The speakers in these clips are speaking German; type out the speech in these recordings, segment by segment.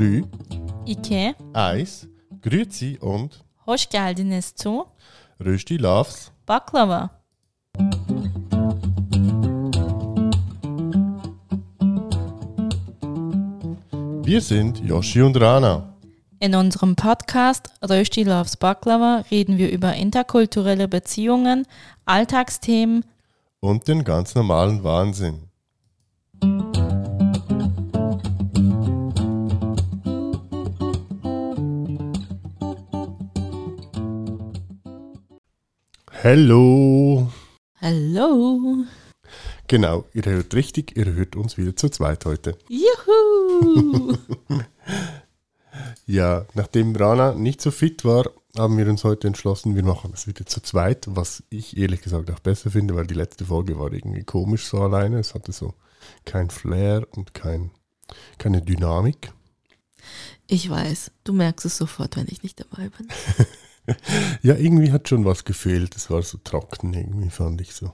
3, İki, 1, Grüezi und hoş geldiniz zu Rösti Loves. Baklava. Wir sind Yoshi und Rana. In unserem Podcast Rösti Loves Baklava reden wir über interkulturelle Beziehungen, Alltagsthemen Und den ganz normalen Wahnsinn. Hallo. Hallo. Genau, ihr hört richtig, ihr hört uns wieder zu zweit heute. Juhu. Ja, nachdem Rana nicht so fit war, haben wir uns heute entschlossen, wir machen das wieder zu zweit, was ich ehrlich gesagt auch besser finde, weil die letzte Folge war irgendwie komisch so alleine. Es hatte so kein Flair und kein, keine Dynamik. Ich weiß, du merkst es sofort, wenn ich nicht dabei bin. Ja, irgendwie hat schon was gefehlt. Es war so trocken irgendwie, fand ich so.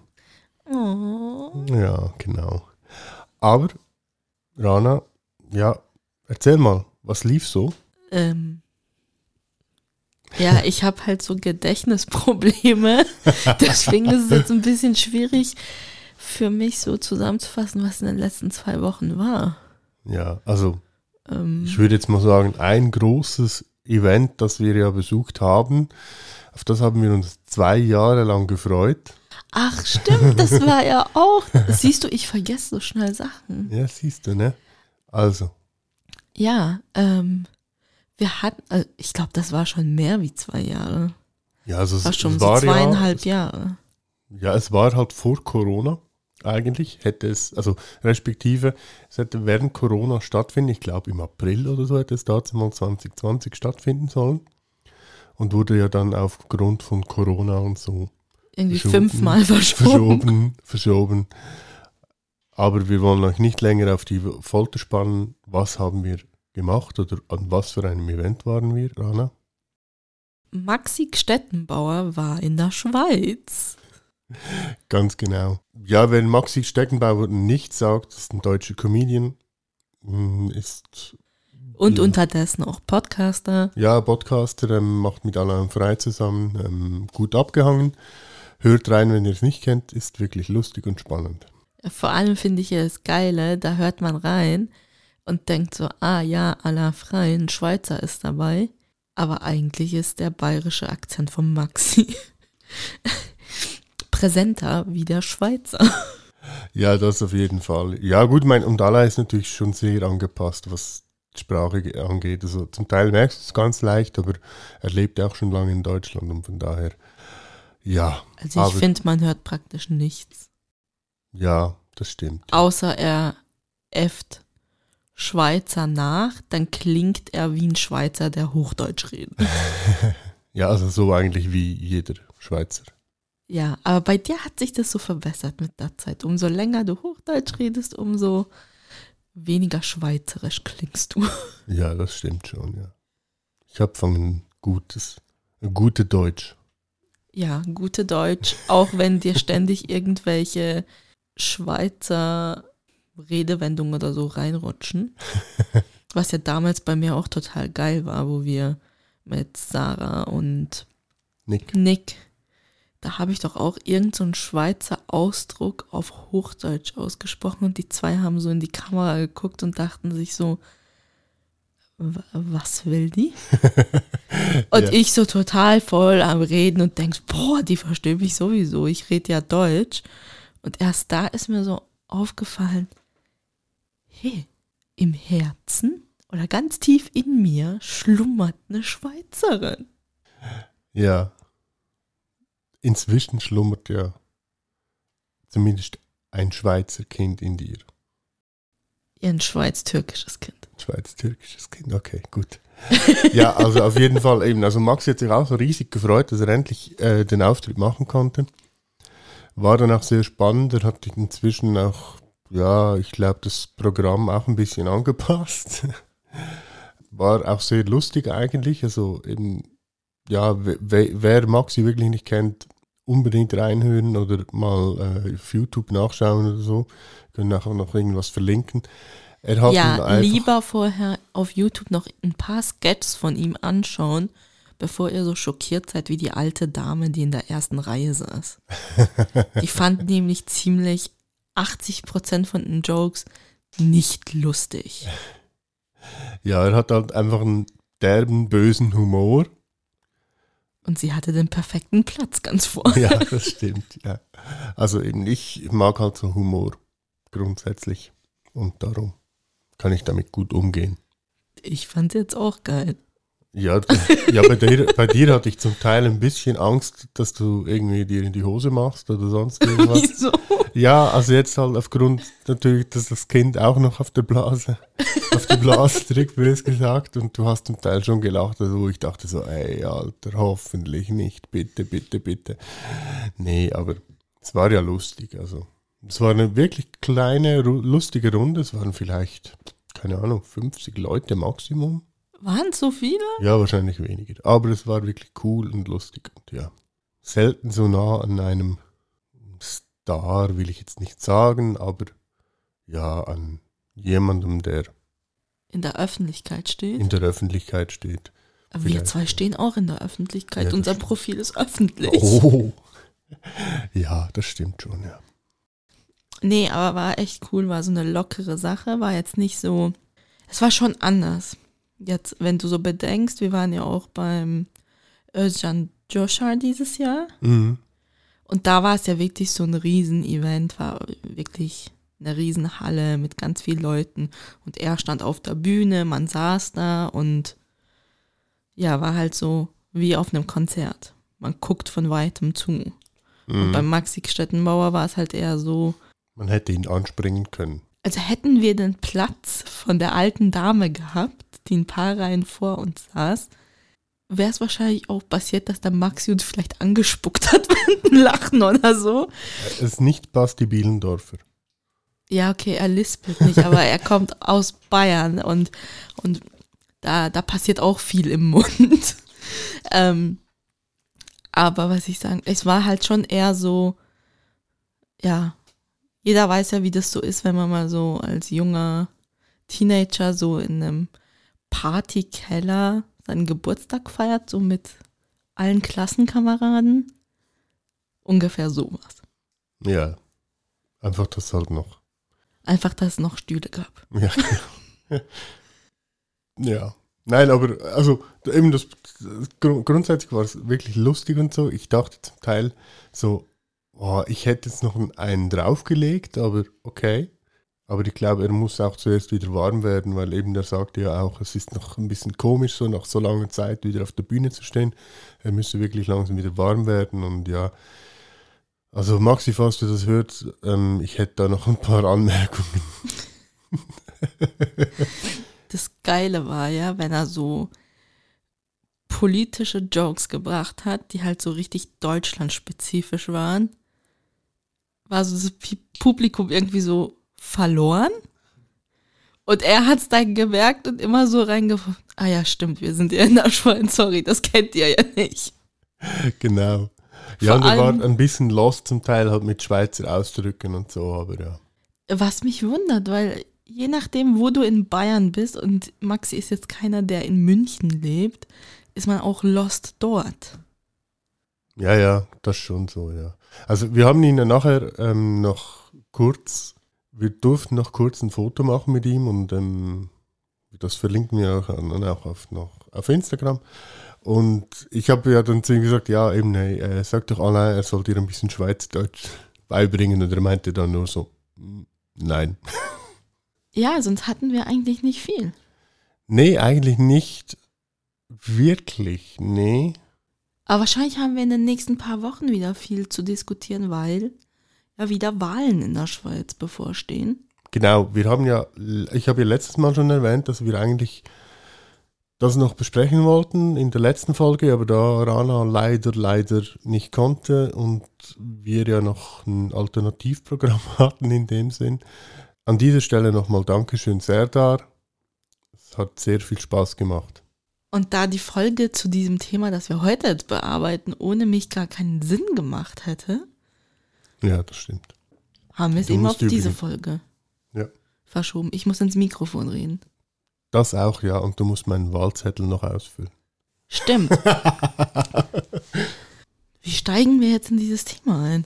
Oh. Ja, genau. Aber, Rana, ja, erzähl mal, was lief so? Ähm. Ja, ich habe halt so Gedächtnisprobleme. Deswegen ist es jetzt ein bisschen schwierig für mich so zusammenzufassen, was in den letzten zwei Wochen war. Ja, also Ähm, ich würde jetzt mal sagen, ein großes Event, das wir ja besucht haben, auf das haben wir uns zwei Jahre lang gefreut. ach, stimmt, das war ja auch. Siehst du, ich vergesse so schnell Sachen. Ja, siehst du, ne? Also, Ja, ähm, wir hatten, äh, ich glaube, das war schon mehr wie zwei Jahre. ja, also es, War schon es so war zweieinhalb ja, Jahre. Ja, es war halt vor Corona eigentlich. Hätte es, also respektive, es hätte während Corona stattfinden. Ich glaube im April oder so hätte es dazu mal 2020 stattfinden sollen. Und wurde ja dann aufgrund von Corona und so Irgendwie fünfmal verschoben. verschoben, verschoben. Aber wir wollen euch nicht länger auf die Folter spannen. Was haben wir gemacht oder an was für einem Event waren wir, Rana? Maxi Stettenbauer war in der Schweiz. Ganz genau. Ja, wenn Maxi Steckenbauer nichts sagt, ist ein deutscher Comedian, mm, ist Und Ja. unterdessen auch Podcaster. ja Podcaster, ähm, macht mit Alain Frei zusammen, ähm, gut abgehangen. Hört rein, wenn ihr es nicht kennt, ist wirklich lustig und spannend. Vor allem finde ich ja das Geile, da hört man rein und denkt so, ah ja, aller Freien, Schweizer ist dabei. Aber eigentlich ist der bayerische Akzent von Maxi präsenter wie der Schweizer. Ja, das auf jeden Fall. Ja, gut, mein, und Alain ist natürlich schon sehr angepasst, was die Sprache ge- angeht. Also zum Teil merkst du es ganz leicht, aber er lebt ja auch schon lange in Deutschland und von daher, ja, Also ich finde, man hört praktisch nichts. ja, das stimmt. Außer er äfft Schweizer nach, dann klingt er wie ein Schweizer, der Hochdeutsch redet. Ja, also so eigentlich wie jeder Schweizer. Ja, aber bei dir hat sich das so verbessert mit der Zeit. Umso länger du Hochdeutsch redest, umso weniger schweizerisch klingst du. Ja, das stimmt schon, ja. Ich habe von ein gutes, gute Deutsch. Ja, gute Deutsch, auch wenn dir ständig irgendwelche Schweizer Redewendungen oder so reinrutschen. Was ja damals bei mir auch total geil war, wo wir mit Sarah und Nick. Nick, da habe ich doch auch irgendeinen so Schweizer Ausdruck auf Hochdeutsch ausgesprochen und die zwei haben so in die Kamera geguckt und dachten sich so, "W- was will die? Und Ja. ich so total voll am Reden und denkst, boah, die versteht mich sowieso, ich rede ja Deutsch. Und erst da ist mir so aufgefallen, hey, im Herzen oder ganz tief in mir schlummert eine Schweizerin. Ja. Inzwischen schlummert ja zumindest ein Schweizer Kind in dir. Ein schweiz-türkisches Kind. Schweiz-türkisches Kind, okay, gut. ja, also auf jeden Fall eben. Also Max hat sich auch so riesig gefreut, dass er endlich äh, den Auftritt machen konnte. War dann auch sehr spannend. Er hat inzwischen auch, ja, ich glaube, das Programm auch ein bisschen angepasst. War auch sehr lustig eigentlich. Also eben, ja, we- we- wer Maxi wirklich nicht kennt, unbedingt reinhören oder mal äh, auf YouTube nachschauen oder so. Können nachher noch irgendwas verlinken. Er hat Ja, lieber vorher auf YouTube noch ein paar Sketches von ihm anschauen, bevor ihr so schockiert seid wie die alte Dame, die in der ersten Reihe saß. Die fand nämlich ziemlich 80% von den Jokes nicht lustig. Ja, er hat halt einfach einen derben, bösen Humor. Und sie hatte den perfekten Platz ganz vor. Ja, das stimmt, ja. Also eben, ich mag halt so Humor grundsätzlich. Und darum kann ich damit gut umgehen. Ich fand jetzt auch geil. Ja, ja bei, dir, bei dir hatte ich zum Teil ein bisschen Angst, dass du irgendwie dir in die Hose machst oder sonst irgendwas. Wieso? Ja, also jetzt halt aufgrund natürlich, dass das Kind auch noch auf der Blase, auf die Blase drückt, wie es gesagt, und du hast zum Teil schon gelacht, also wo ich dachte so, ey, Alter, hoffentlich nicht, bitte, bitte, bitte. Nee, aber es war ja lustig, also es war eine wirklich kleine, lustige Runde, es waren vielleicht, keine Ahnung, 50 Leute Maximum. Waren so viele? Ja, wahrscheinlich weniger. Aber es war wirklich cool und lustig. Und ja, selten so nah an einem Star, will ich jetzt nicht sagen, aber ja, an jemandem, der In der Öffentlichkeit steht. in der Öffentlichkeit steht. Aber wir vielleicht. zwei stehen auch in der Öffentlichkeit. Ja, Unser stimmt. Profil ist öffentlich. Oh. Ja, das stimmt schon, ja. Nee, aber war echt cool, war so eine lockere Sache, war jetzt nicht so, es war schon anders. Jetzt, wenn du so bedenkst, wir waren ja auch beim Özcan Joshar dieses Jahr Mhm. und da war es ja wirklich so ein Riesen-Event, war wirklich eine Riesenhalle mit ganz vielen Leuten und er stand auf der Bühne, man saß da und ja, war halt so wie auf einem Konzert. Man guckt von weitem zu. Und Mhm. beim Maxi Stettenbauer war es halt eher so, Man hätte ihn anspringen können. Also hätten wir den Platz von der alten Dame gehabt, die ein paar Reihen vor uns saß, wäre es wahrscheinlich auch passiert, dass der Maxi uns vielleicht angespuckt hat mit dem Lachen oder so. Es ist nicht Basti Bielendorfer. Ja, okay, er lispelt nicht, aber er kommt aus Bayern und, und da, da passiert auch viel im Mund. ähm, aber was ich sagen, es war halt schon eher so, ja, jeder weiß ja, wie das so ist, wenn man mal so als junger Teenager so in einem Partykeller seinen Geburtstag feiert, so mit allen Klassenkameraden. Ungefähr sowas. Ja. Einfach das halt noch. Einfach, dass es noch Stühle gab. Ja. ja. Nein, aber also eben das gru- grundsätzlich war es wirklich lustig und so. Ich dachte zum Teil so, oh, ich hätte jetzt noch einen- draufgelegt, aber okay. Aber ich glaube, er muss auch zuerst wieder warm werden, weil eben der sagte ja auch, es ist noch ein bisschen komisch, so nach so langer Zeit wieder auf der Bühne zu stehen. Er müsste wirklich langsam wieder warm werden und ja. Also Maxi, falls du das hörst, ähm, ich hätte da noch ein paar Anmerkungen. das Geile war ja, wenn er so politische Jokes gebracht hat, die halt so richtig deutschlandspezifisch waren, war so das Publikum irgendwie so verloren. Und er hat es dann gemerkt und immer so reingefunden. Ah ja, stimmt, wir sind ja in der Schwein, sorry, das kennt ihr ja nicht. Genau. Ja, Vor und er war ein bisschen lost zum Teil halt mit Schweizer Ausdrücken und so, aber ja. Was mich wundert, weil je nachdem, wo du in Bayern bist und Maxi ist jetzt keiner, der in München lebt, ist man auch lost dort. Ja, ja, das schon so, ja. Also wir haben ihn ja nachher ähm, noch kurz, wir durften noch kurz ein Foto machen mit ihm und ähm, das verlinken wir auch, dann auch auf, noch auf Instagram. Und ich habe ja dann zu ihm gesagt, ja, eben, nee, äh, sag doch Alain, er soll dir ein bisschen Schweizerdeutsch beibringen. Und er meinte dann nur so, "Mm, nein. Ja, sonst hatten wir eigentlich nicht viel. Nee, eigentlich nicht wirklich, nee. Aber wahrscheinlich haben wir in den nächsten paar Wochen wieder viel zu diskutieren, weil ja wieder Wahlen in der Schweiz bevorstehen. Genau, wir haben ja, ich habe ja letztes Mal schon erwähnt, dass wir eigentlich das noch besprechen wollten in der letzten Folge, aber da Rana leider, leider nicht konnte und wir ja noch ein Alternativprogramm hatten in dem Sinn. An dieser Stelle nochmal Dankeschön, Serdar. Es hat sehr viel Spaß gemacht. Und da die Folge zu diesem Thema, das wir heute jetzt bearbeiten, ohne mich gar keinen Sinn gemacht hätte, Ja, das stimmt. haben wir es eben auf diese übrigens- Folge Ja. verschoben. Ich muss ins Mikrofon reden. Das auch, ja. Und du musst meinen Wahlzettel noch ausfüllen. Stimmt. Wie steigen wir jetzt in dieses Thema ein?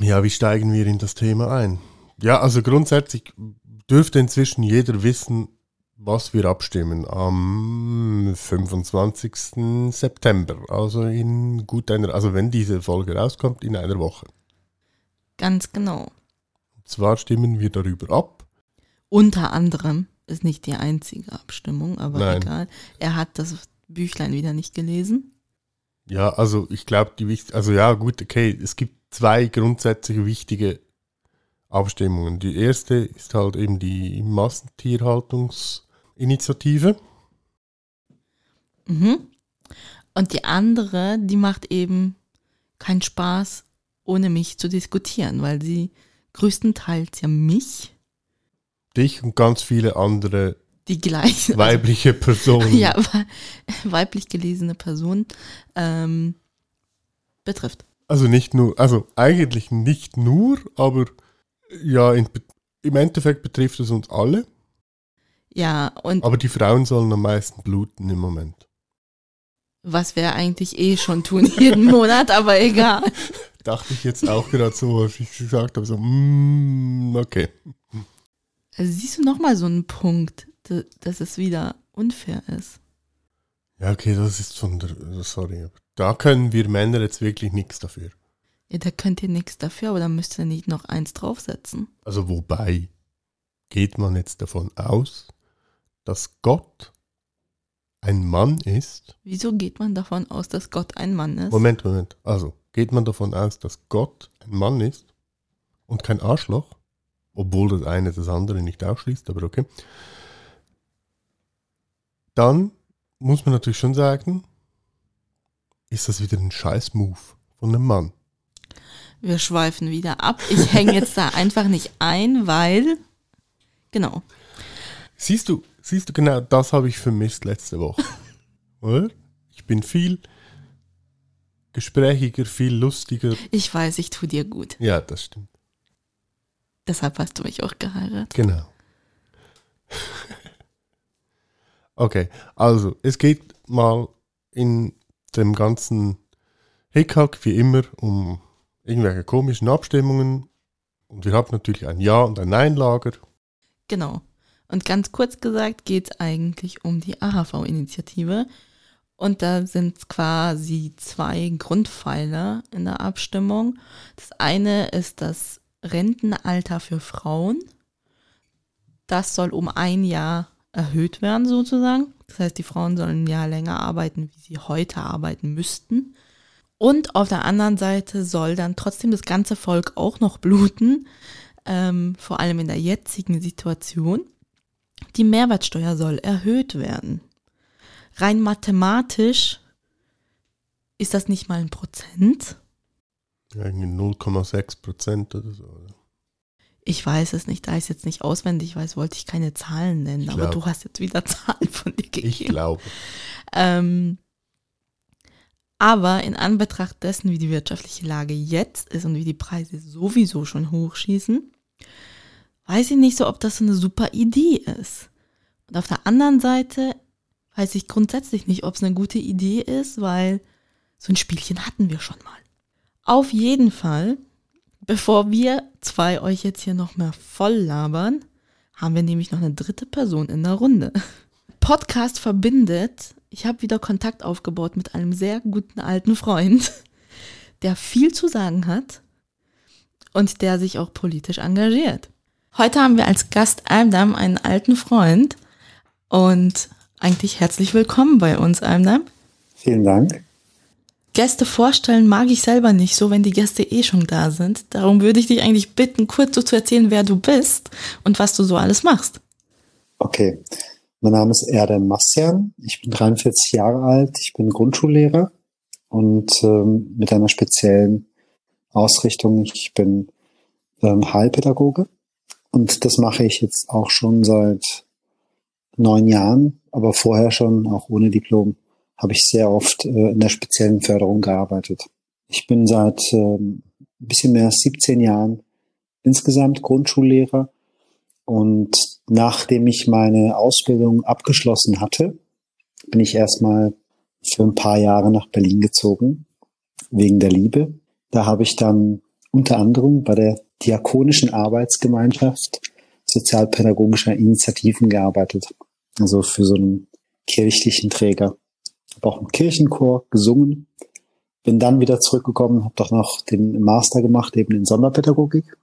Ja, wie steigen wir in das Thema ein? Ja, also grundsätzlich dürfte inzwischen jeder wissen, was wir abstimmen am 25. September. Also in gut einer, also wenn diese Folge rauskommt, in einer Woche. Ganz genau. Und zwar stimmen wir darüber ab. Unter anderem ist nicht die einzige Abstimmung, aber Nein. egal. Er hat das Büchlein wieder nicht gelesen. Ja, also ich glaube, die wichtig, also ja, gut, okay, es gibt zwei grundsätzlich wichtige Abstimmungen. Die erste ist halt eben die Massentierhaltungsinitiative. Mhm. Und die andere, die macht eben keinen Spaß, ohne mich zu diskutieren, weil sie größtenteils ja mich, Dich und ganz viele andere die gleiche, weibliche Personen. ja, we- weiblich gelesene Person ähm, betrifft. Also nicht nur, also eigentlich nicht nur, aber ja, in, im Endeffekt betrifft es uns alle. Ja, und Aber die Frauen sollen am meisten bluten im Moment. was wir eigentlich eh schon tun jeden Monat, aber egal. Dachte ich jetzt auch gerade so, als ich gesagt habe, so, mm, okay. Also siehst du nochmal so einen Punkt, da- dass es wieder unfair ist. Ja, okay, das ist von der, sorry, da können wir Männer jetzt wirklich nichts dafür. Ja, da könnt ihr nichts dafür, aber da müsst ihr nicht noch eins draufsetzen. Also wobei geht man jetzt davon aus, dass Gott ein Mann ist? Wieso geht man davon aus, dass Gott ein Mann ist? Moment, Moment. Also geht man davon aus, dass Gott ein Mann ist und kein Arschloch? Obwohl das eine das andere nicht ausschließt, aber okay. Dann muss man natürlich schon sagen, ist das wieder ein Scheiß-Move von einem Mann. Wir schweifen wieder ab. Ich hänge jetzt da einfach nicht ein, weil. Genau. Siehst du, siehst du, genau das habe ich vermisst letzte Woche. Oder? Ich bin viel gesprächiger, viel lustiger. Ich weiß, ich tue dir gut. Ja, das stimmt. Deshalb hast du mich auch geheiratet. Genau. okay, also es geht mal in dem ganzen Hickhack wie immer um irgendwelche komischen Abstimmungen. Und wir haben natürlich ein Ja- und ein Nein-Lager. Genau. Und ganz kurz gesagt geht es eigentlich um die AHV-Initiative. Und da sind quasi zwei Grundpfeiler in der Abstimmung. Das eine ist das Rentenalter für Frauen. Das soll um ein Jahr erhöht werden sozusagen. Das heißt, die Frauen sollen ein Jahr länger arbeiten, wie sie heute arbeiten müssten. Und auf der anderen Seite soll dann trotzdem das ganze Volk auch noch bluten, ähm, vor allem in der jetzigen Situation. Die Mehrwertsteuer soll erhöht werden. Rein mathematisch ist das nicht mal ein Prozent. Irgendwie 0,6 Prozent oder so. oder? Ich weiß es nicht, da ich es jetzt nicht auswendig weiß, wollte ich keine Zahlen nennen, aber du hast jetzt wieder Zahlen von dir gegeben. Ich glaube. Ähm, aber in Anbetracht dessen, wie die wirtschaftliche Lage jetzt ist und wie die Preise sowieso schon hochschießen, weiß ich nicht so, ob das so eine super Idee ist. Und auf der anderen Seite weiß ich grundsätzlich nicht, ob es eine gute Idee ist, weil so ein Spielchen hatten wir schon mal. Auf jeden Fall, bevor wir zwei euch jetzt hier noch mehr voll labern, haben wir nämlich noch eine dritte Person in der Runde. Podcast verbindet. Ich habe wieder Kontakt aufgebaut mit einem sehr guten alten Freund, der viel zu sagen hat und der sich auch politisch engagiert. Heute haben wir als Gast Almdam einen alten Freund und eigentlich herzlich willkommen bei uns, Almdam. Vielen Dank. Gäste vorstellen mag ich selber nicht so, wenn die Gäste eh schon da sind. Darum würde ich dich eigentlich bitten, kurz so zu erzählen, wer du bist und was du so alles machst. Okay. Mein Name ist Erdem Massian. Ich bin 43 Jahre alt. Ich bin Grundschullehrer und ähm, mit einer speziellen Ausrichtung. Ich bin ähm, Heilpädagoge und das mache ich jetzt auch schon seit neun Jahren, aber vorher schon, auch ohne Diplom, habe ich sehr oft äh, in der speziellen Förderung gearbeitet. Ich bin seit ähm, ein bisschen mehr als 17 Jahren insgesamt Grundschullehrer Und nachdem ich meine Ausbildung abgeschlossen hatte, bin ich erstmal für ein paar Jahre nach Berlin gezogen, wegen der Liebe. Da habe ich dann unter anderem bei der Diakonischen Arbeitsgemeinschaft sozialpädagogischer Initiativen gearbeitet. Also für so einen kirchlichen Träger. Habe auch im Kirchenchor gesungen. Bin dann wieder zurückgekommen, habe doch noch den Master gemacht, eben in Sonderpädagogik.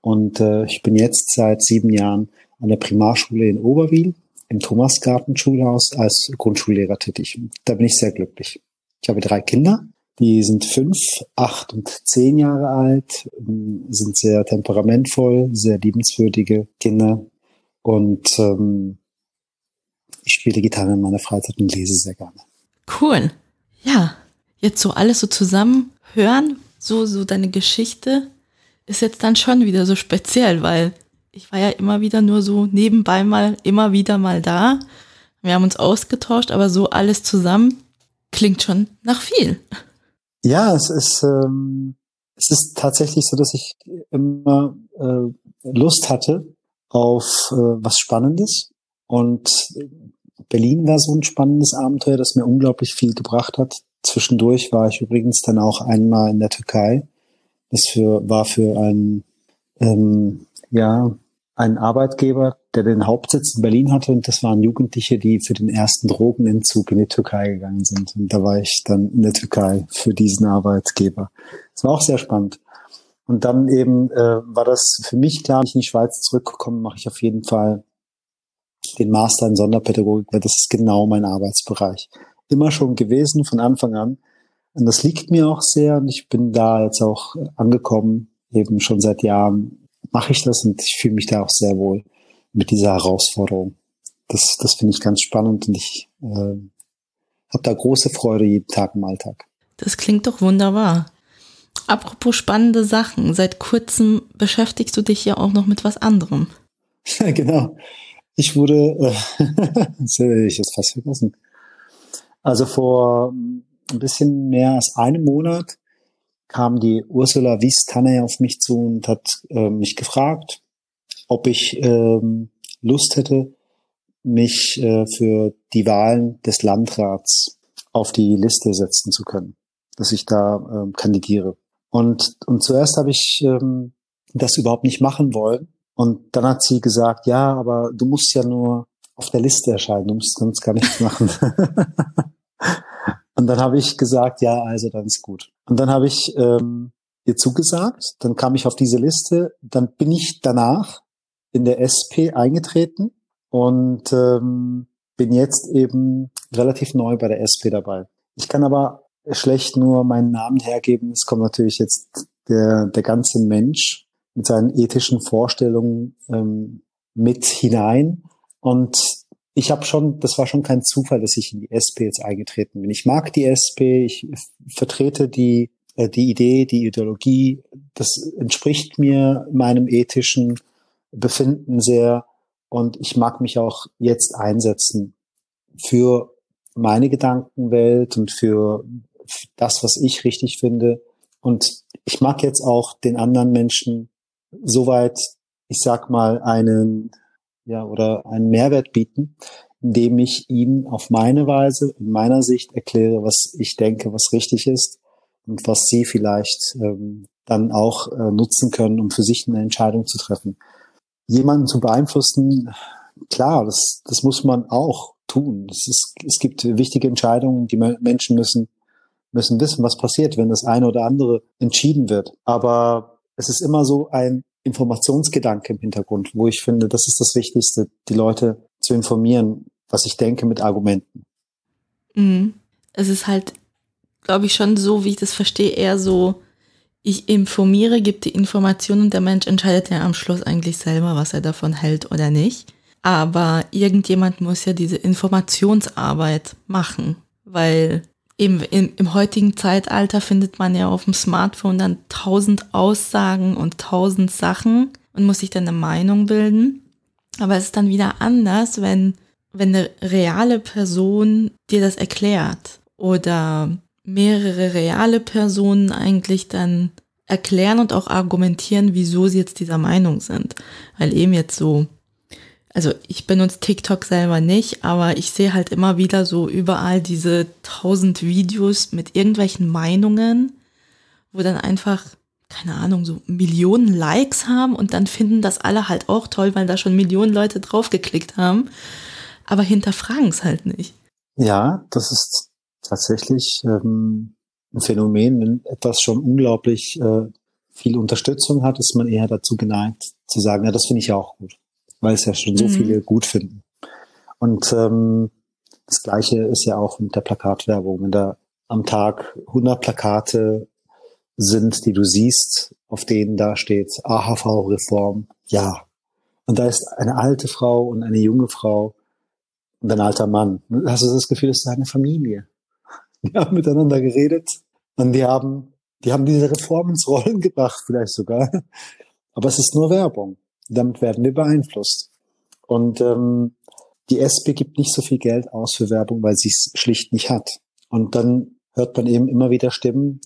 Und äh, ich bin jetzt seit sieben Jahren an der Primarschule in Oberwil im Thomasgarten-Schulhaus als Grundschullehrer tätig. Da bin ich sehr glücklich. Ich habe drei Kinder, die sind fünf, acht und zehn Jahre alt, ähm, sind sehr temperamentvoll, sehr liebenswürdige Kinder und ähm, ich spiele Gitarre in meiner Freizeit und lese sehr gerne. Cool. Ja, jetzt so alles so zusammen hören, so, so deine Geschichte ist jetzt dann schon wieder so speziell, weil ich war ja immer wieder nur so nebenbei mal, immer wieder mal da. Wir haben uns ausgetauscht, aber so alles zusammen klingt schon nach viel. Ja, es ist, ähm, es ist tatsächlich so, dass ich immer äh, Lust hatte auf äh, was Spannendes. Und Berlin war so ein spannendes Abenteuer, das mir unglaublich viel gebracht hat. Zwischendurch war ich übrigens dann auch einmal in der Türkei. Das für, war für ein, ähm, ja, ein Arbeitgeber, der den Hauptsitz in Berlin hatte und das waren Jugendliche, die für den ersten Drogenentzug in die Türkei gegangen sind. Und da war ich dann in der Türkei für diesen Arbeitgeber. Das war auch sehr spannend. Und dann eben äh, war das für mich klar, wenn ich in die Schweiz zurückgekommen, mache ich auf jeden Fall den Master in Sonderpädagogik, weil das ist genau mein Arbeitsbereich. Immer schon gewesen von Anfang an. Und das liegt mir auch sehr und ich bin da jetzt auch angekommen, eben schon seit Jahren mache ich das und ich fühle mich da auch sehr wohl mit dieser Herausforderung. Das, das finde ich ganz spannend und ich äh, habe da große Freude jeden Tag im Alltag. Das klingt doch wunderbar. Apropos spannende Sachen, seit kurzem beschäftigst du dich ja auch noch mit was anderem. genau. Ich wurde, äh, das hätte ich jetzt fast vergessen. Also vor ein bisschen mehr als einem Monat kam die Ursula Wies-Tanne auf mich zu und hat äh, mich gefragt, ob ich ähm, Lust hätte, mich äh, für die Wahlen des Landrats auf die Liste setzen zu können, dass ich da ähm, kandidiere. Und, und zuerst habe ich ähm, das überhaupt nicht machen wollen. Und dann hat sie gesagt, ja, aber du musst ja nur auf der Liste erscheinen, du musst sonst gar nichts machen. Und dann habe ich gesagt, ja, also dann ist gut. Und dann habe ich ähm, ihr zugesagt, dann kam ich auf diese Liste, dann bin ich danach in der SP eingetreten und ähm, bin jetzt eben relativ neu bei der SP dabei. Ich kann aber schlecht nur meinen Namen hergeben. Es kommt natürlich jetzt der, der ganze Mensch mit seinen ethischen Vorstellungen ähm, mit hinein. Und ich habe schon, das war schon kein Zufall, dass ich in die SP jetzt eingetreten bin. Ich mag die SP, ich vertrete die, äh, die Idee, die Ideologie, das entspricht mir meinem ethischen Befinden sehr und ich mag mich auch jetzt einsetzen für meine Gedankenwelt und für das, was ich richtig finde. Und ich mag jetzt auch den anderen Menschen soweit, ich sag mal, einen ja, oder einen Mehrwert bieten, indem ich ihnen auf meine Weise, in meiner Sicht erkläre, was ich denke, was richtig ist und was sie vielleicht ähm, dann auch äh, nutzen können, um für sich eine Entscheidung zu treffen. Jemanden zu beeinflussen, klar, das, das muss man auch tun. Es, ist, es gibt wichtige Entscheidungen, die Menschen müssen, müssen wissen, was passiert, wenn das eine oder andere entschieden wird. Aber es ist immer so ein Informationsgedanke im Hintergrund, wo ich finde, das ist das Wichtigste, die Leute zu informieren, was ich denke mit Argumenten. Mhm. Es ist halt, glaube ich, schon so, wie ich das verstehe, eher so, ich informiere, gebe die Informationen und der Mensch entscheidet ja am Schluss eigentlich selber, was er davon hält oder nicht. Aber irgendjemand muss ja diese Informationsarbeit machen, weil eben im, im heutigen Zeitalter findet man ja auf dem Smartphone dann tausend Aussagen und tausend Sachen und muss sich dann eine Meinung bilden. Aber es ist dann wieder anders, wenn, wenn eine reale Person dir das erklärt oder mehrere reale Personen eigentlich dann erklären und auch argumentieren, wieso sie jetzt dieser Meinung sind. Weil eben jetzt so, also ich benutze TikTok selber nicht, aber ich sehe halt immer wieder so überall diese tausend Videos mit irgendwelchen Meinungen, wo dann einfach, keine Ahnung, so Millionen Likes haben und dann finden das alle halt auch toll, weil da schon Millionen Leute draufgeklickt haben, aber hinterfragen es halt nicht. Ja, das ist tatsächlich ähm, ein Phänomen, wenn etwas schon unglaublich äh, viel Unterstützung hat, ist man eher dazu geneigt zu sagen, ja, das finde ich ja auch gut, weil es ja schon so mhm. viele gut finden. Und ähm, das Gleiche ist ja auch mit der Plakatwerbung. Wenn da am Tag 100 Plakate sind, die du siehst, auf denen da steht AHV-Reform, ja. Und da ist eine alte Frau und eine junge Frau und ein alter Mann. Hast du das Gefühl, es ist eine Familie? Die haben miteinander geredet und die haben, die haben diese Reform ins Rollen gebracht, vielleicht sogar. Aber es ist nur Werbung. Damit werden wir beeinflusst. Und ähm, die SP gibt nicht so viel Geld aus für Werbung, weil sie es schlicht nicht hat. Und dann hört man eben immer wieder Stimmen,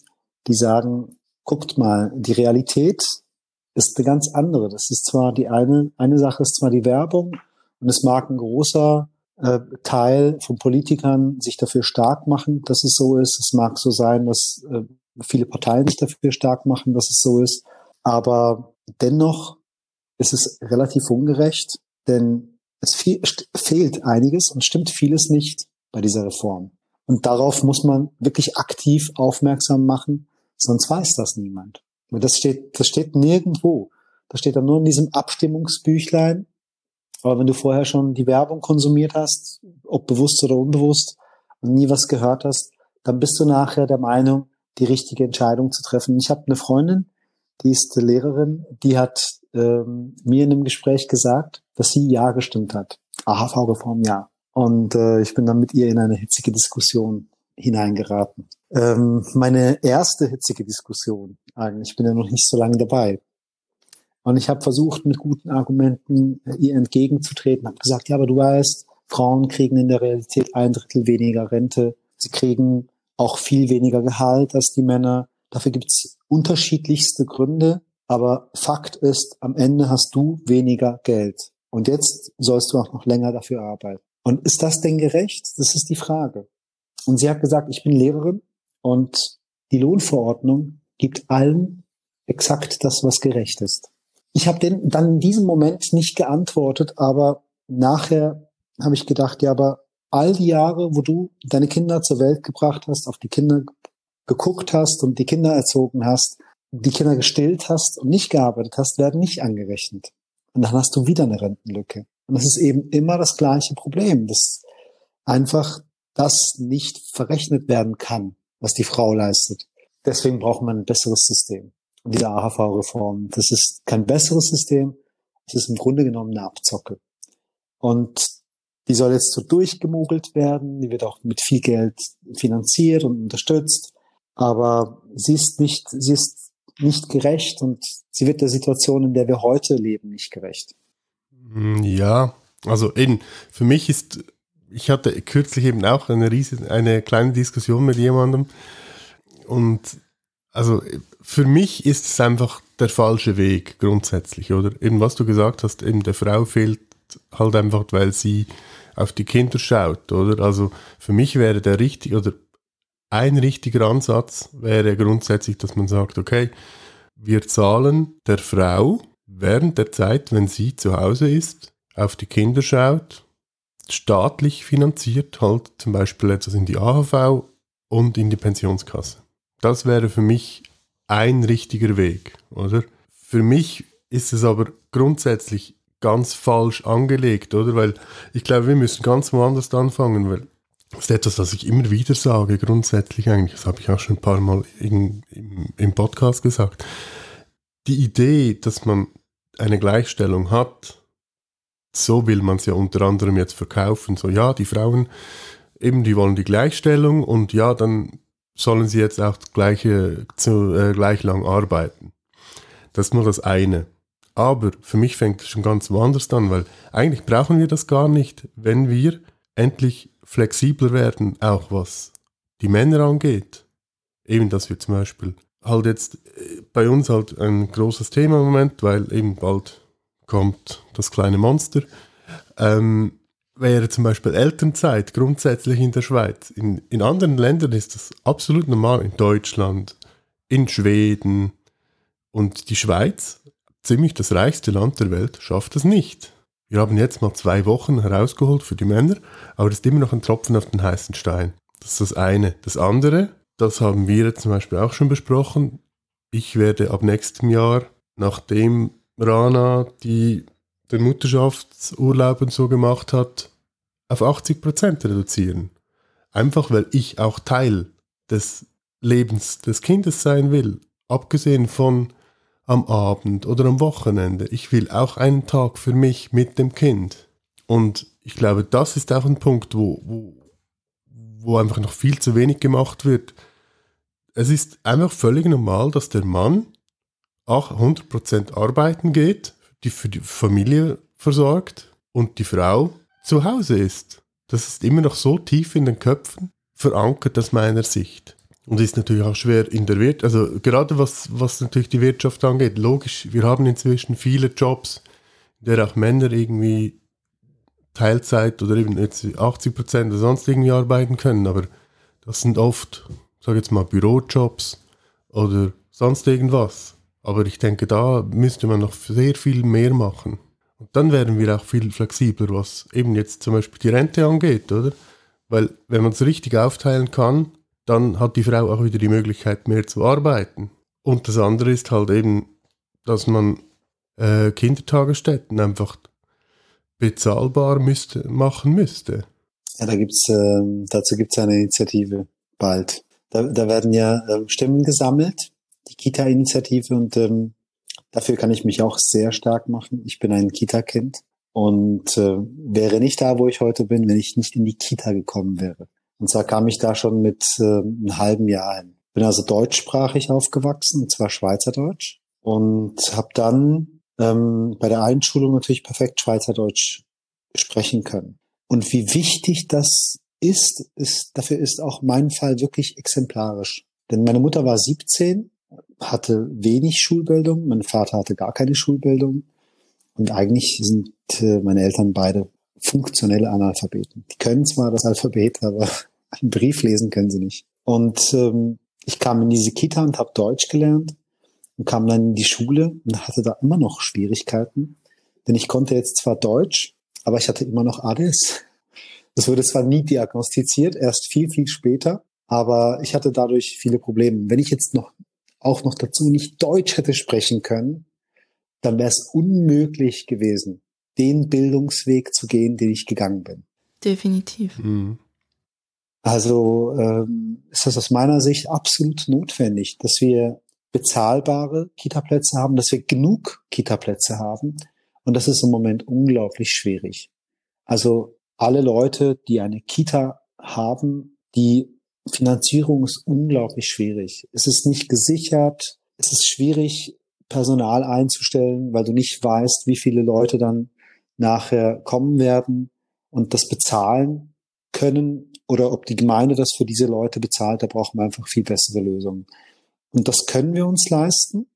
die sagen, guckt mal, die Realität ist eine ganz andere. Das ist zwar die eine, eine Sache ist zwar die Werbung und es mag ein großer äh, Teil von Politikern sich dafür stark machen, dass es so ist. Es mag so sein, dass äh, viele Parteien sich dafür stark machen, dass es so ist. Aber dennoch ist es relativ ungerecht, denn es fe fehlt einiges und stimmt vieles nicht bei dieser Reform. Und darauf muss man wirklich aktiv aufmerksam machen, sonst weiß das niemand. Das steht, das steht nirgendwo. Das steht dann nur in diesem Abstimmungsbüchlein aber wenn du vorher schon die Werbung konsumiert hast, ob bewusst oder unbewusst, und nie was gehört hast, dann bist du nachher der Meinung, die richtige Entscheidung zu treffen. Ich habe eine Freundin, die ist Lehrerin, die hat ähm, mir in einem Gespräch gesagt, dass sie ja gestimmt hat. AHV-Reform ja. Und äh, ich bin dann mit ihr in eine hitzige Diskussion hineingeraten. Ähm, meine erste hitzige Diskussion, eigentlich, ich bin ja noch nicht so lange dabei, und ich habe versucht, mit guten Argumenten äh, ihr entgegenzutreten, habe gesagt, ja, aber du weißt, Frauen kriegen in der Realität ein Drittel weniger Rente, sie kriegen auch viel weniger Gehalt als die Männer. Dafür gibt's unterschiedlichste Gründe, aber Fakt ist, am Ende hast du weniger Geld. Und jetzt sollst du auch noch länger dafür arbeiten. Und ist das denn gerecht? Das ist die Frage. Und sie hat gesagt, ich bin Lehrerin und die Lohnverordnung gibt allen exakt das, was gerecht ist. Ich habe den dann in diesem Moment nicht geantwortet, aber nachher habe ich gedacht, ja, aber all die Jahre, wo du deine Kinder zur Welt gebracht hast, auf die Kinder geguckt hast und die Kinder erzogen hast, die Kinder gestillt hast und nicht gearbeitet hast, werden nicht angerechnet. Und dann hast du wieder eine Rentenlücke. Und das ist eben immer das gleiche Problem, dass einfach das nicht verrechnet werden kann, was die Frau leistet. Deswegen braucht man ein besseres System dieser AHV-Reform. Das ist kein besseres System. Es ist im Grunde genommen eine Abzocke. Und die soll jetzt so durchgemogelt werden. Die wird auch mit viel Geld finanziert und unterstützt. Aber sie ist nicht, sie ist nicht gerecht und sie wird der Situation, in der wir heute leben, nicht gerecht. Hm, ja, also eben, für mich ist, ich hatte kürzlich eben auch eine riesige, eine kleine Diskussion mit jemandem und also für mich ist es einfach der falsche Weg grundsätzlich, oder? Eben was du gesagt hast, eben der Frau fehlt halt einfach, weil sie auf die Kinder schaut, oder? Also für mich wäre der richtig oder ein richtiger Ansatz wäre grundsätzlich, dass man sagt, okay, wir zahlen der Frau während der Zeit, wenn sie zu Hause ist, auf die Kinder schaut, staatlich finanziert, halt zum Beispiel etwas in die AHV und in die Pensionskasse. Das wäre für mich ein richtiger Weg, oder? Für mich ist es aber grundsätzlich ganz falsch angelegt, oder? Weil ich glaube, wir müssen ganz woanders anfangen, weil das ist etwas, was ich immer wieder sage, grundsätzlich eigentlich. Das habe ich auch schon ein paar Mal in, im, im Podcast gesagt. Die Idee, dass man eine Gleichstellung hat, so will man es ja unter anderem jetzt verkaufen. So, ja, die Frauen, eben, die wollen die Gleichstellung und ja, dann sollen sie jetzt auch gleiche, zu, äh, gleich lang arbeiten. Das ist nur das eine. Aber für mich fängt es schon ganz woanders an, weil eigentlich brauchen wir das gar nicht, wenn wir endlich flexibler werden, auch was die Männer angeht. Eben, dass wir zum Beispiel halt jetzt äh, bei uns halt ein großes Thema im Moment, weil eben bald kommt das kleine Monster. Ähm, wäre zum Beispiel Elternzeit grundsätzlich in der Schweiz. In, in anderen Ländern ist das absolut normal. In Deutschland, in Schweden und die Schweiz, ziemlich das reichste Land der Welt, schafft es nicht. Wir haben jetzt mal zwei Wochen herausgeholt für die Männer, aber das ist immer noch ein Tropfen auf den heißen Stein. Das ist das eine. Das andere, das haben wir zum Beispiel auch schon besprochen. Ich werde ab nächstem Jahr, nachdem Rana die, den Mutterschaftsurlaub und so gemacht hat, auf 80% reduzieren. Einfach weil ich auch Teil des Lebens des Kindes sein will. Abgesehen von am Abend oder am Wochenende. Ich will auch einen Tag für mich mit dem Kind. Und ich glaube, das ist auch ein Punkt, wo, wo, wo einfach noch viel zu wenig gemacht wird. Es ist einfach völlig normal, dass der Mann auch 100% arbeiten geht, die für die Familie versorgt und die Frau zu Hause ist. Das ist immer noch so tief in den Köpfen verankert aus meiner Sicht. Und ist natürlich auch schwer in der Wirtschaft, also gerade was, was natürlich die Wirtschaft angeht, logisch, wir haben inzwischen viele Jobs, in der auch Männer irgendwie Teilzeit oder eben jetzt 80 Prozent oder sonst irgendwie arbeiten können, aber das sind oft, sage jetzt mal, Bürojobs oder sonst irgendwas. Aber ich denke, da müsste man noch sehr viel mehr machen. Und dann wären wir auch viel flexibler, was eben jetzt zum Beispiel die Rente angeht, oder? Weil wenn man es richtig aufteilen kann, dann hat die Frau auch wieder die Möglichkeit, mehr zu arbeiten. Und das andere ist halt eben, dass man äh, Kindertagesstätten einfach bezahlbar müsste, machen müsste. Ja, da gibt's, äh, dazu gibt es eine Initiative bald. Da, da werden ja äh, Stimmen gesammelt, die Kita-Initiative, und ähm, dafür kann ich mich auch sehr stark machen. Ich bin ein Kita-Kind und äh, wäre nicht da, wo ich heute bin, wenn ich nicht in die Kita gekommen wäre. Und zwar kam ich da schon mit äh, einem halben Jahr hin. Bin also deutschsprachig aufgewachsen, und zwar Schweizerdeutsch. Und habe dann ähm, bei der Einschulung natürlich perfekt Schweizerdeutsch sprechen können. Und wie wichtig das ist, ist, dafür ist auch mein Fall wirklich exemplarisch. Denn meine Mutter war 17, hatte wenig Schulbildung, mein Vater hatte gar keine Schulbildung. Und eigentlich sind äh, meine Eltern beide funktionelle Analphabeten. Die können zwar das Alphabet, aber einen Brief lesen können sie nicht. Und ähm, ich kam in diese Kita und habe Deutsch gelernt und kam dann in die Schule und hatte da immer noch Schwierigkeiten. Denn ich konnte jetzt zwar Deutsch, aber ich hatte immer noch ADS. Das wurde zwar nie diagnostiziert, erst viel, viel später, aber ich hatte dadurch viele Probleme. Wenn ich jetzt noch auch noch dazu nicht Deutsch hätte sprechen können, dann wäre es unmöglich gewesen, den Bildungsweg zu gehen, den ich gegangen bin. Definitiv. Mhm. Also ähm, ist das aus meiner Sicht absolut notwendig, dass wir bezahlbare Kita-Plätze haben, dass wir genug Kita-Plätze haben. Und das ist im Moment unglaublich schwierig. Also alle Leute, die eine Kita haben, die Finanzierung ist unglaublich schwierig. Es ist nicht gesichert. Es ist schwierig, Personal einzustellen, weil du nicht weißt, wie viele Leute dann nachher kommen werden und das bezahlen können oder ob die Gemeinde das für diese Leute bezahlt, da brauchen wir einfach viel bessere Lösungen. Und das können wir uns leisten.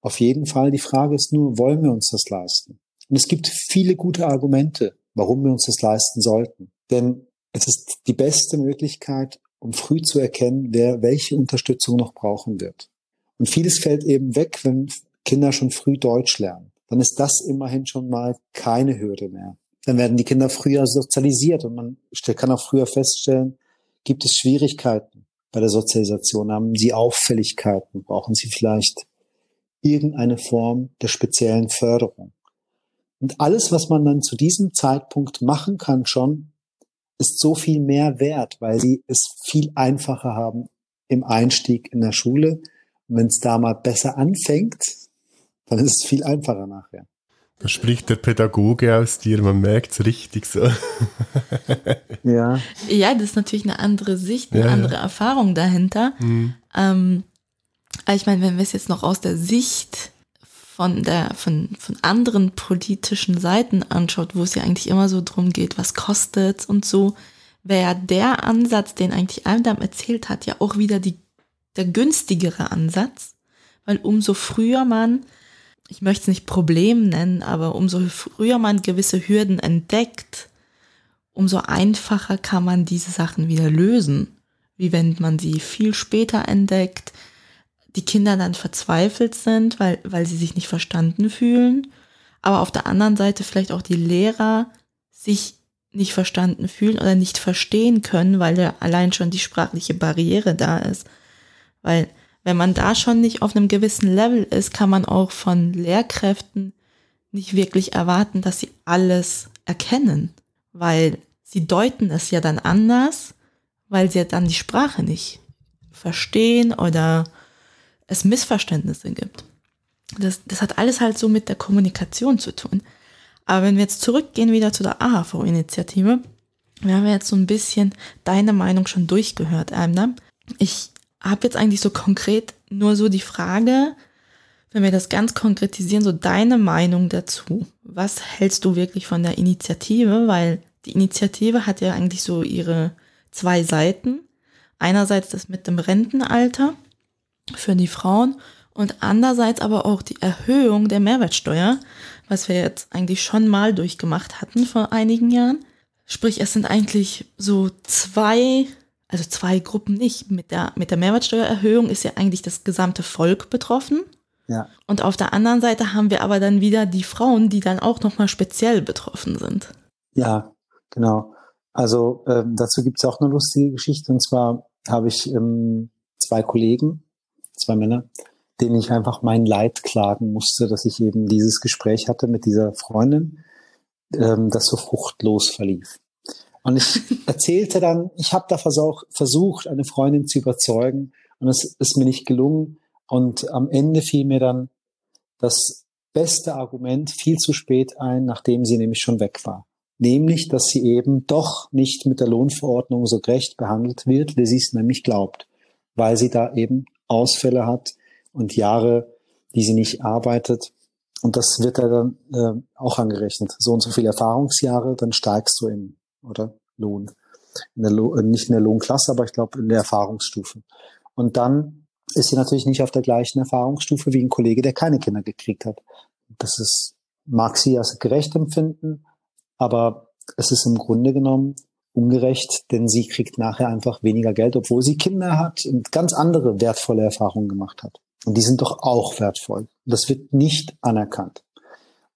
Auf jeden Fall. Die Frage ist nur, wollen wir uns das leisten? Und es gibt viele gute Argumente, warum wir uns das leisten sollten. Denn es ist die beste Möglichkeit, um früh zu erkennen, wer welche Unterstützung noch brauchen wird. Und vieles fällt eben weg, wenn Kinder schon früh Deutsch lernen. Dann ist das immerhin schon mal keine Hürde mehr. Dann werden die Kinder früher sozialisiert und man kann auch früher feststellen, gibt es Schwierigkeiten bei der Sozialisation? Haben sie Auffälligkeiten? Brauchen sie vielleicht irgendeine Form der speziellen Förderung? Und alles, was man dann zu diesem Zeitpunkt machen kann schon, ist so viel mehr wert, weil sie es viel einfacher haben im Einstieg in der Schule. Und wenn es da mal besser anfängt, dann ist es viel einfacher nachher. Da spricht der Pädagoge aus dir, man merkt es richtig so. ja. Ja, das ist natürlich eine andere Sicht, eine ja, andere ja. Erfahrung dahinter. Mhm. Ähm, ich meine, wenn wir es jetzt noch aus der Sicht von der, von, von anderen politischen Seiten anschaut, wo es ja eigentlich immer so drum geht, was kostet und so, wäre der Ansatz, den eigentlich Aldam erzählt hat, ja auch wieder die der günstigere Ansatz, weil umso früher man, ich möchte es nicht Problem nennen, aber umso früher man gewisse Hürden entdeckt, umso einfacher kann man diese Sachen wieder lösen. Wie wenn man sie viel später entdeckt, die Kinder dann verzweifelt sind, weil, weil sie sich nicht verstanden fühlen, aber auf der anderen Seite vielleicht auch die Lehrer sich nicht verstanden fühlen oder nicht verstehen können, weil ja allein schon die sprachliche Barriere da ist. Weil wenn man da schon nicht auf einem gewissen Level ist, kann man auch von Lehrkräften nicht wirklich erwarten, dass sie alles erkennen, weil sie deuten es ja dann anders, weil sie ja dann die Sprache nicht verstehen oder es Missverständnisse gibt. Das, das hat alles halt so mit der Kommunikation zu tun. Aber wenn wir jetzt zurückgehen wieder zu der AHV-Initiative, wir haben jetzt so ein bisschen deine Meinung schon durchgehört, Amna. Ich habe jetzt eigentlich so konkret nur so die Frage, wenn wir das ganz konkretisieren, so deine Meinung dazu. Was hältst du wirklich von der Initiative? Weil die Initiative hat ja eigentlich so ihre zwei Seiten. Einerseits das mit dem Rentenalter für die Frauen und andererseits aber auch die Erhöhung der Mehrwertsteuer, was wir jetzt eigentlich schon mal durchgemacht hatten vor einigen Jahren. Sprich, es sind eigentlich so zwei, also zwei Gruppen nicht. Mit der, mit der Mehrwertsteuererhöhung ist ja eigentlich das gesamte Volk betroffen. Ja. Und auf der anderen Seite haben wir aber dann wieder die Frauen, die dann auch nochmal speziell betroffen sind. Ja, genau. Also ähm, dazu gibt es auch eine lustige Geschichte. Und zwar habe ich ähm, zwei Kollegen, zwei Männer, denen ich einfach mein Leid klagen musste, dass ich eben dieses Gespräch hatte mit dieser Freundin, ähm, das so fruchtlos verlief. Und ich erzählte dann, ich habe da versuch, versucht, eine Freundin zu überzeugen und es ist mir nicht gelungen. Und am Ende fiel mir dann das beste Argument viel zu spät ein, nachdem sie nämlich schon weg war. Nämlich, dass sie eben doch nicht mit der Lohnverordnung so gerecht behandelt wird, wie sie es nämlich glaubt, weil sie da eben Ausfälle hat, und Jahre, die sie nicht arbeitet. Und das wird da dann äh, auch angerechnet. So und so viele Erfahrungsjahre, dann steigst du im oder Lohn. In der Lo äh, nicht in der Lohnklasse, aber ich glaube in der Erfahrungsstufe. Und dann ist sie natürlich nicht auf der gleichen Erfahrungsstufe wie ein Kollege, der keine Kinder gekriegt hat. Das ist, mag sie als gerecht empfinden, aber es ist im Grunde genommen ungerecht, denn sie kriegt nachher einfach weniger Geld, obwohl sie Kinder hat und ganz andere wertvolle Erfahrungen gemacht hat. Und die sind doch auch wertvoll. Das wird nicht anerkannt.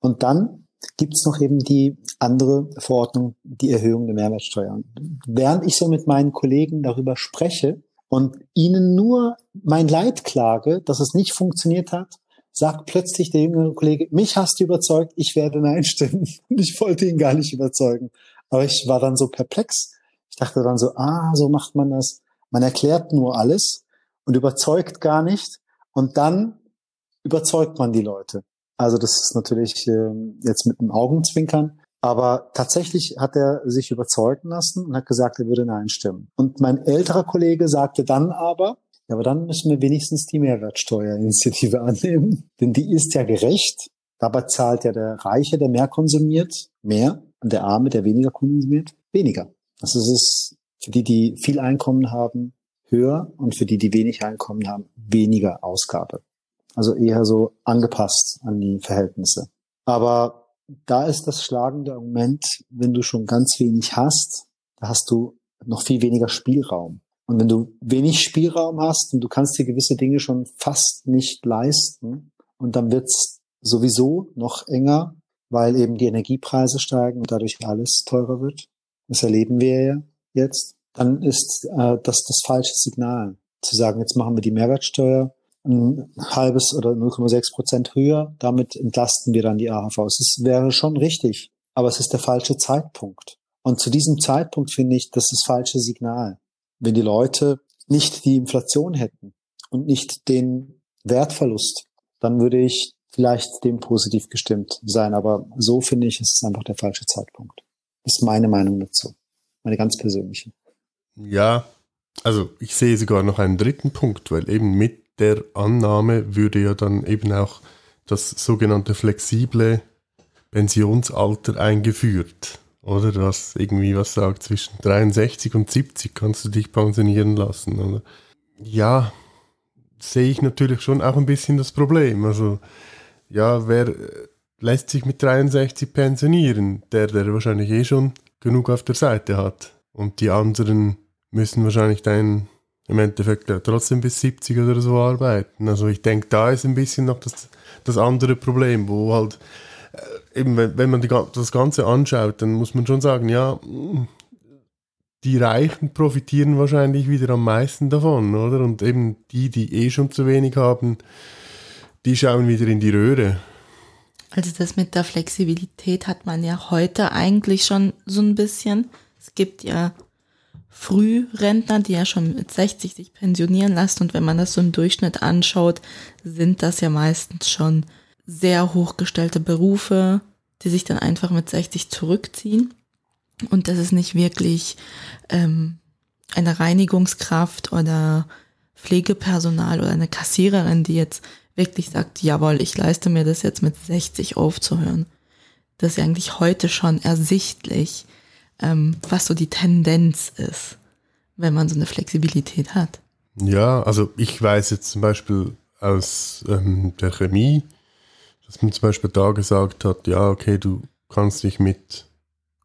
Und dann gibt's noch eben die andere Verordnung, die Erhöhung der Mehrwertsteuer. Während ich so mit meinen Kollegen darüber spreche und ihnen nur mein Leid klage, dass es nicht funktioniert hat, sagt plötzlich der jüngere Kollege, mich hast du überzeugt, ich werde Nein stimmen. Und ich wollte ihn gar nicht überzeugen. Aber ich war dann so perplex. Ich dachte dann so, ah, so macht man das. Man erklärt nur alles und überzeugt gar nicht. Und dann überzeugt man die Leute. Also das ist natürlich äh, jetzt mit einem Augenzwinkern. Aber tatsächlich hat er sich überzeugen lassen und hat gesagt, er würde Nein stimmen. Und mein älterer Kollege sagte dann aber, ja, aber dann müssen wir wenigstens die Mehrwertsteuerinitiative annehmen. Denn die ist ja gerecht. Dabei zahlt ja der Reiche, der mehr konsumiert, mehr. Und der Arme, der weniger konsumiert, weniger. Also es ist für die, die viel Einkommen haben, höher und für die, die wenig Einkommen haben, weniger Ausgabe. Also eher so angepasst an die Verhältnisse. Aber da ist das schlagende Argument, wenn du schon ganz wenig hast, da hast du noch viel weniger Spielraum. Und wenn du wenig Spielraum hast und du kannst dir gewisse Dinge schon fast nicht leisten und dann wird's sowieso noch enger, weil eben die Energiepreise steigen und dadurch alles teurer wird. Das erleben wir ja jetzt dann ist äh, das das falsche Signal. Zu sagen, jetzt machen wir die Mehrwertsteuer ein halbes oder 0,6 Prozent höher, damit entlasten wir dann die AHVs. Es wäre schon richtig, aber es ist der falsche Zeitpunkt. Und zu diesem Zeitpunkt finde ich, das ist das falsche Signal. Wenn die Leute nicht die Inflation hätten und nicht den Wertverlust, dann würde ich vielleicht dem positiv gestimmt sein. Aber so finde ich, ist es einfach der falsche Zeitpunkt. Ist meine Meinung dazu. Meine ganz persönliche. Ja, also ich sehe sogar noch einen dritten Punkt, weil eben mit der Annahme würde ja dann eben auch das sogenannte flexible Pensionsalter eingeführt. Oder was irgendwie was sagt, zwischen 63 und 70 kannst du dich pensionieren lassen. Oder? Ja, sehe ich natürlich schon auch ein bisschen das Problem. Also, ja, wer lässt sich mit 63 pensionieren? Der, der wahrscheinlich eh schon genug auf der Seite hat. Und die anderen müssen wahrscheinlich dann im Endeffekt trotzdem bis 70 oder so arbeiten. Also ich denke, da ist ein bisschen noch das, das andere Problem, wo halt äh, eben, wenn man die, das Ganze anschaut, dann muss man schon sagen, ja, die Reichen profitieren wahrscheinlich wieder am meisten davon, oder? Und eben die, die eh schon zu wenig haben, die schauen wieder in die Röhre. Also das mit der Flexibilität hat man ja heute eigentlich schon so ein bisschen. Es gibt ja Frührentner, die ja schon mit 60 sich pensionieren lassen. Und wenn man das so im Durchschnitt anschaut, sind das ja meistens schon sehr hochgestellte Berufe, die sich dann einfach mit 60 zurückziehen. Und das ist nicht wirklich ähm, eine Reinigungskraft oder Pflegepersonal oder eine Kassiererin, die jetzt wirklich sagt, jawohl, ich leiste mir das jetzt mit 60 aufzuhören. Das ist ja eigentlich heute schon ersichtlich, ähm, was so die Tendenz ist, wenn man so eine Flexibilität hat. Ja, also ich weiß jetzt zum Beispiel aus ähm, der Chemie, dass man zum Beispiel da gesagt hat, ja, okay, du kannst dich mit,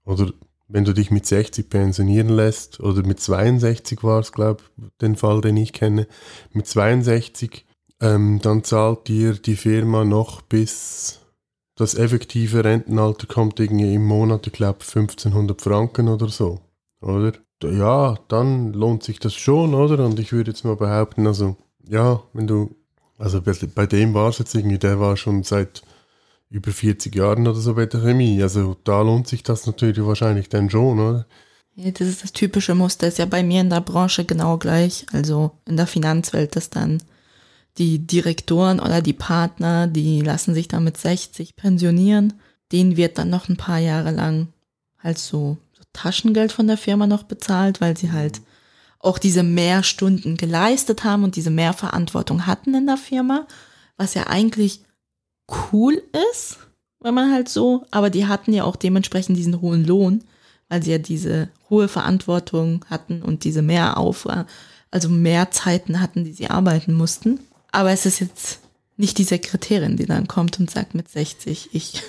oder wenn du dich mit 60 pensionieren lässt, oder mit 62 war es, glaube ich, den Fall, den ich kenne, mit 62, ähm, dann zahlt dir die Firma noch bis das effektive Rentenalter kommt irgendwie im Monat, ich glaube 1500 Franken oder so, oder? Ja, dann lohnt sich das schon, oder? Und ich würde jetzt mal behaupten, also ja, wenn du, also bei dem war es jetzt irgendwie, der war schon seit über 40 Jahren oder so bei der Chemie, also da lohnt sich das natürlich wahrscheinlich dann schon, oder? Ja, das ist das typische Muster, ist ja bei mir in der Branche genau gleich, also in der Finanzwelt, dass dann die Direktoren oder die Partner, die lassen sich dann mit 60 pensionieren. Denen wird dann noch ein paar Jahre lang halt so, so Taschengeld von der Firma noch bezahlt, weil sie halt auch diese Mehrstunden geleistet haben und diese Mehrverantwortung hatten in der Firma, was ja eigentlich cool ist, wenn man halt so, aber die hatten ja auch dementsprechend diesen hohen Lohn, weil sie ja diese hohe Verantwortung hatten und diese Mehrauf, also mehr Zeiten hatten, die sie arbeiten mussten. Aber es ist jetzt nicht die Sekretärin, die dann kommt und sagt mit 60, ich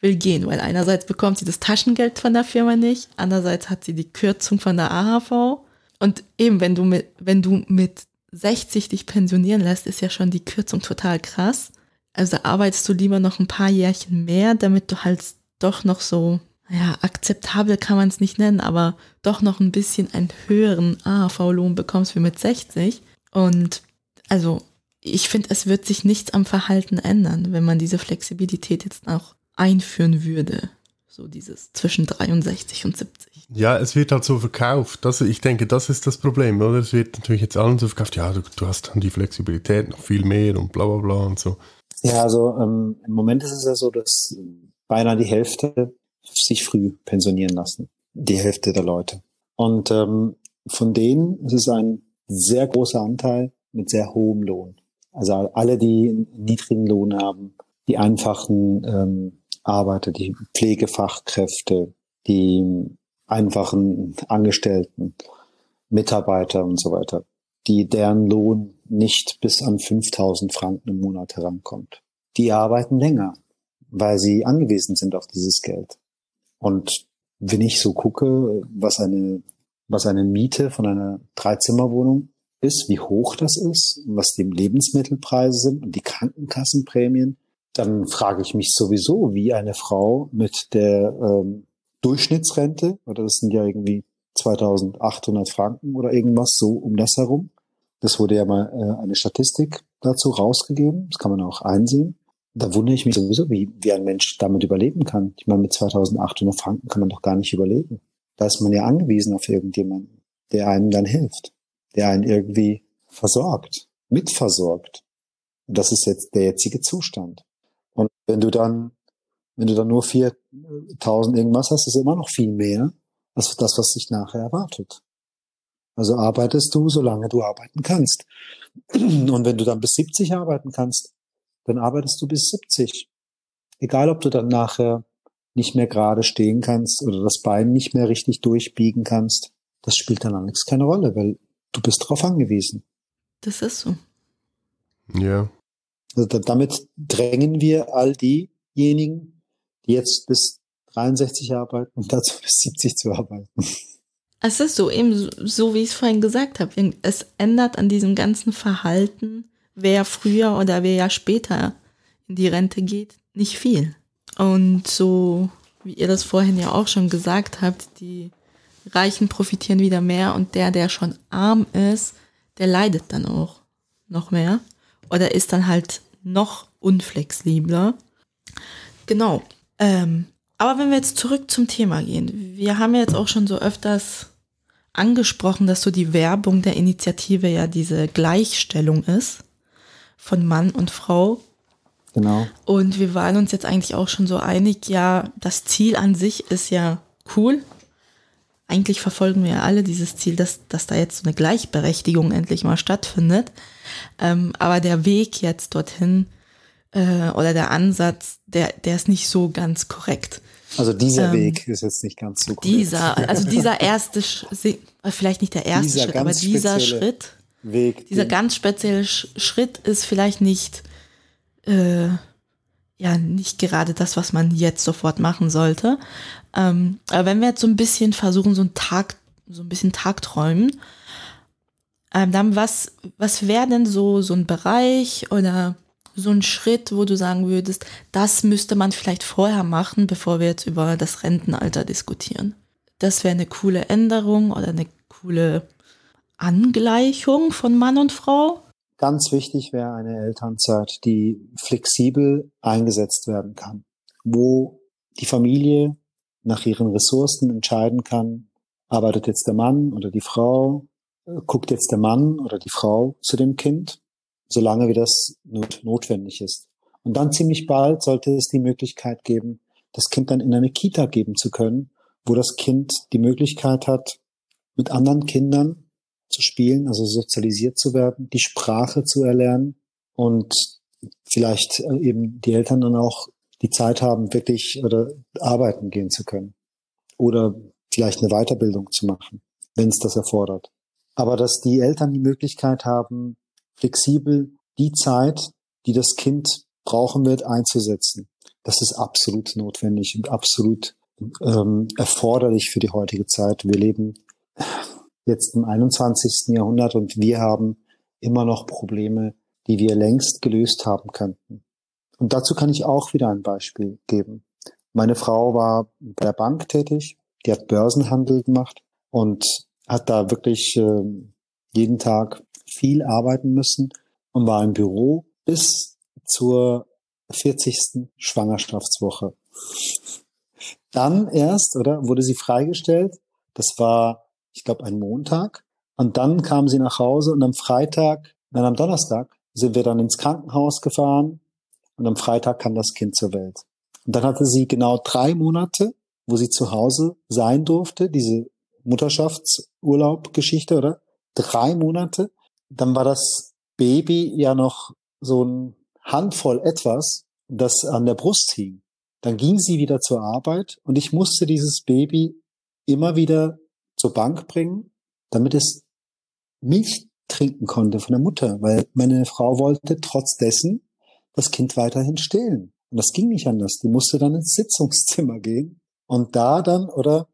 will gehen, weil einerseits bekommt sie das Taschengeld von der Firma nicht, andererseits hat sie die Kürzung von der AHV. Und eben, wenn du mit, wenn du mit 60 dich pensionieren lässt, ist ja schon die Kürzung total krass. Also arbeitest du lieber noch ein paar Jährchen mehr, damit du halt doch noch so, ja, akzeptabel kann man es nicht nennen, aber doch noch ein bisschen einen höheren AHV-Lohn bekommst wie mit 60. Und also ich finde, es wird sich nichts am Verhalten ändern, wenn man diese Flexibilität jetzt auch einführen würde. So dieses zwischen 63 und 70. Ja, es wird halt so verkauft. Das, ich denke, das ist das Problem, oder? Es wird natürlich jetzt allen so verkauft, ja, du, du hast dann die Flexibilität noch viel mehr und bla bla bla und so. Ja, also ähm, im Moment ist es ja so, dass beinahe die Hälfte sich früh pensionieren lassen. Die Hälfte der Leute. Und ähm, von denen ist es ein sehr großer Anteil mit sehr hohem Lohn. Also alle, die niedrigen Lohn haben, die einfachen ähm, Arbeiter, die Pflegefachkräfte, die einfachen Angestellten, Mitarbeiter und so weiter, die deren Lohn nicht bis an 5000 Franken im Monat herankommt. Die arbeiten länger, weil sie angewiesen sind auf dieses Geld. Und wenn ich so gucke, was eine, was eine Miete von einer Dreizimmerwohnung ist, wie hoch das ist, was die Lebensmittelpreise sind und die Krankenkassenprämien, dann frage ich mich sowieso, wie eine Frau mit der ähm, Durchschnittsrente, oder das sind ja irgendwie 2800 Franken oder irgendwas so um das herum. Das wurde ja mal äh, eine Statistik dazu rausgegeben, das kann man auch einsehen. Da wundere ich mich sowieso, wie, wie ein Mensch damit überleben kann. Ich meine, mit 2800 Franken kann man doch gar nicht überleben. Da ist man ja angewiesen auf irgendjemanden, der einem dann hilft der einen irgendwie versorgt, mitversorgt. Und das ist jetzt der jetzige Zustand. Und wenn du dann, wenn du dann nur 4000 irgendwas hast, ist immer noch viel mehr als das, was sich nachher erwartet. Also arbeitest du, solange du arbeiten kannst. Und wenn du dann bis 70 arbeiten kannst, dann arbeitest du bis 70. Egal, ob du dann nachher nicht mehr gerade stehen kannst oder das Bein nicht mehr richtig durchbiegen kannst, das spielt dann alles keine Rolle, weil Du bist darauf angewiesen. Das ist so. Ja. Also da, damit drängen wir all diejenigen, die jetzt bis 63 arbeiten und dazu bis 70 zu arbeiten. Es ist so, eben so, so wie ich es vorhin gesagt habe. Es ändert an diesem ganzen Verhalten, wer früher oder wer ja später in die Rente geht, nicht viel. Und so, wie ihr das vorhin ja auch schon gesagt habt, die Reichen profitieren wieder mehr und der, der schon arm ist, der leidet dann auch noch mehr oder ist dann halt noch unflexibler. Genau. Ähm, aber wenn wir jetzt zurück zum Thema gehen, wir haben ja jetzt auch schon so öfters angesprochen, dass so die Werbung der Initiative ja diese Gleichstellung ist von Mann und Frau. Genau. Und wir waren uns jetzt eigentlich auch schon so einig, ja, das Ziel an sich ist ja cool. Eigentlich verfolgen wir ja alle dieses Ziel, dass, dass da jetzt so eine Gleichberechtigung endlich mal stattfindet. Ähm, aber der Weg jetzt dorthin äh, oder der Ansatz, der, der ist nicht so ganz korrekt. Also dieser ähm, Weg ist jetzt nicht ganz so korrekt. Dieser, also dieser erste, vielleicht nicht der erste dieser Schritt, aber dieser Schritt, Weg, dieser ganz spezielle Schritt ist vielleicht nicht, äh, ja, nicht gerade das, was man jetzt sofort machen sollte. Ähm, aber wenn wir jetzt so ein bisschen versuchen, so einen Tag, so ein bisschen Tagträumen, ähm, dann was, was wäre denn so, so ein Bereich oder so ein Schritt, wo du sagen würdest, das müsste man vielleicht vorher machen, bevor wir jetzt über das Rentenalter diskutieren? Das wäre eine coole Änderung oder eine coole Angleichung von Mann und Frau. Ganz wichtig wäre eine Elternzeit, die flexibel eingesetzt werden kann, wo die Familie nach ihren Ressourcen entscheiden kann, arbeitet jetzt der Mann oder die Frau, guckt jetzt der Mann oder die Frau zu dem Kind solange wie das not notwendig ist. Und dann ziemlich bald sollte es die Möglichkeit geben, das Kind dann in eine Kita geben zu können, wo das Kind die Möglichkeit hat, mit anderen Kindern zu spielen, also sozialisiert zu werden, die Sprache zu erlernen und vielleicht äh, eben die Eltern dann auch die Zeit haben, wirklich oder arbeiten gehen zu können oder vielleicht eine Weiterbildung zu machen, wenn es das erfordert. Aber dass die Eltern die Möglichkeit haben, flexibel die Zeit, die das Kind brauchen wird, einzusetzen. Das ist absolut notwendig und absolut ähm, erforderlich für die heutige Zeit. Wir leben jetzt im 21. Jahrhundert und wir haben immer noch Probleme, die wir längst gelöst haben könnten. Und dazu kann ich auch wieder ein Beispiel geben. Meine Frau war bei der Bank tätig, die hat Börsenhandel gemacht und hat da wirklich äh, jeden Tag viel arbeiten müssen und war im Büro bis zur 40. Schwangerschaftswoche. Dann erst, oder, wurde sie freigestellt. Das war, ich glaube, ein Montag. Und dann kam sie nach Hause und am Freitag, dann am Donnerstag sind wir dann ins Krankenhaus gefahren und am Freitag kam das Kind zur Welt. Und dann hatte sie genau drei Monate, wo sie zu Hause sein durfte, diese Mutterschaftsurlaub-Geschichte, oder? Drei Monate dann war das Baby ja noch so ein Handvoll etwas, das an der Brust hing. Dann ging sie wieder zur Arbeit und ich musste dieses Baby immer wieder zur Bank bringen, damit es Milch trinken konnte von der Mutter, weil meine Frau wollte trotz dessen das Kind weiterhin stillen. Und das ging nicht anders. Die musste dann ins Sitzungszimmer gehen und da dann, oder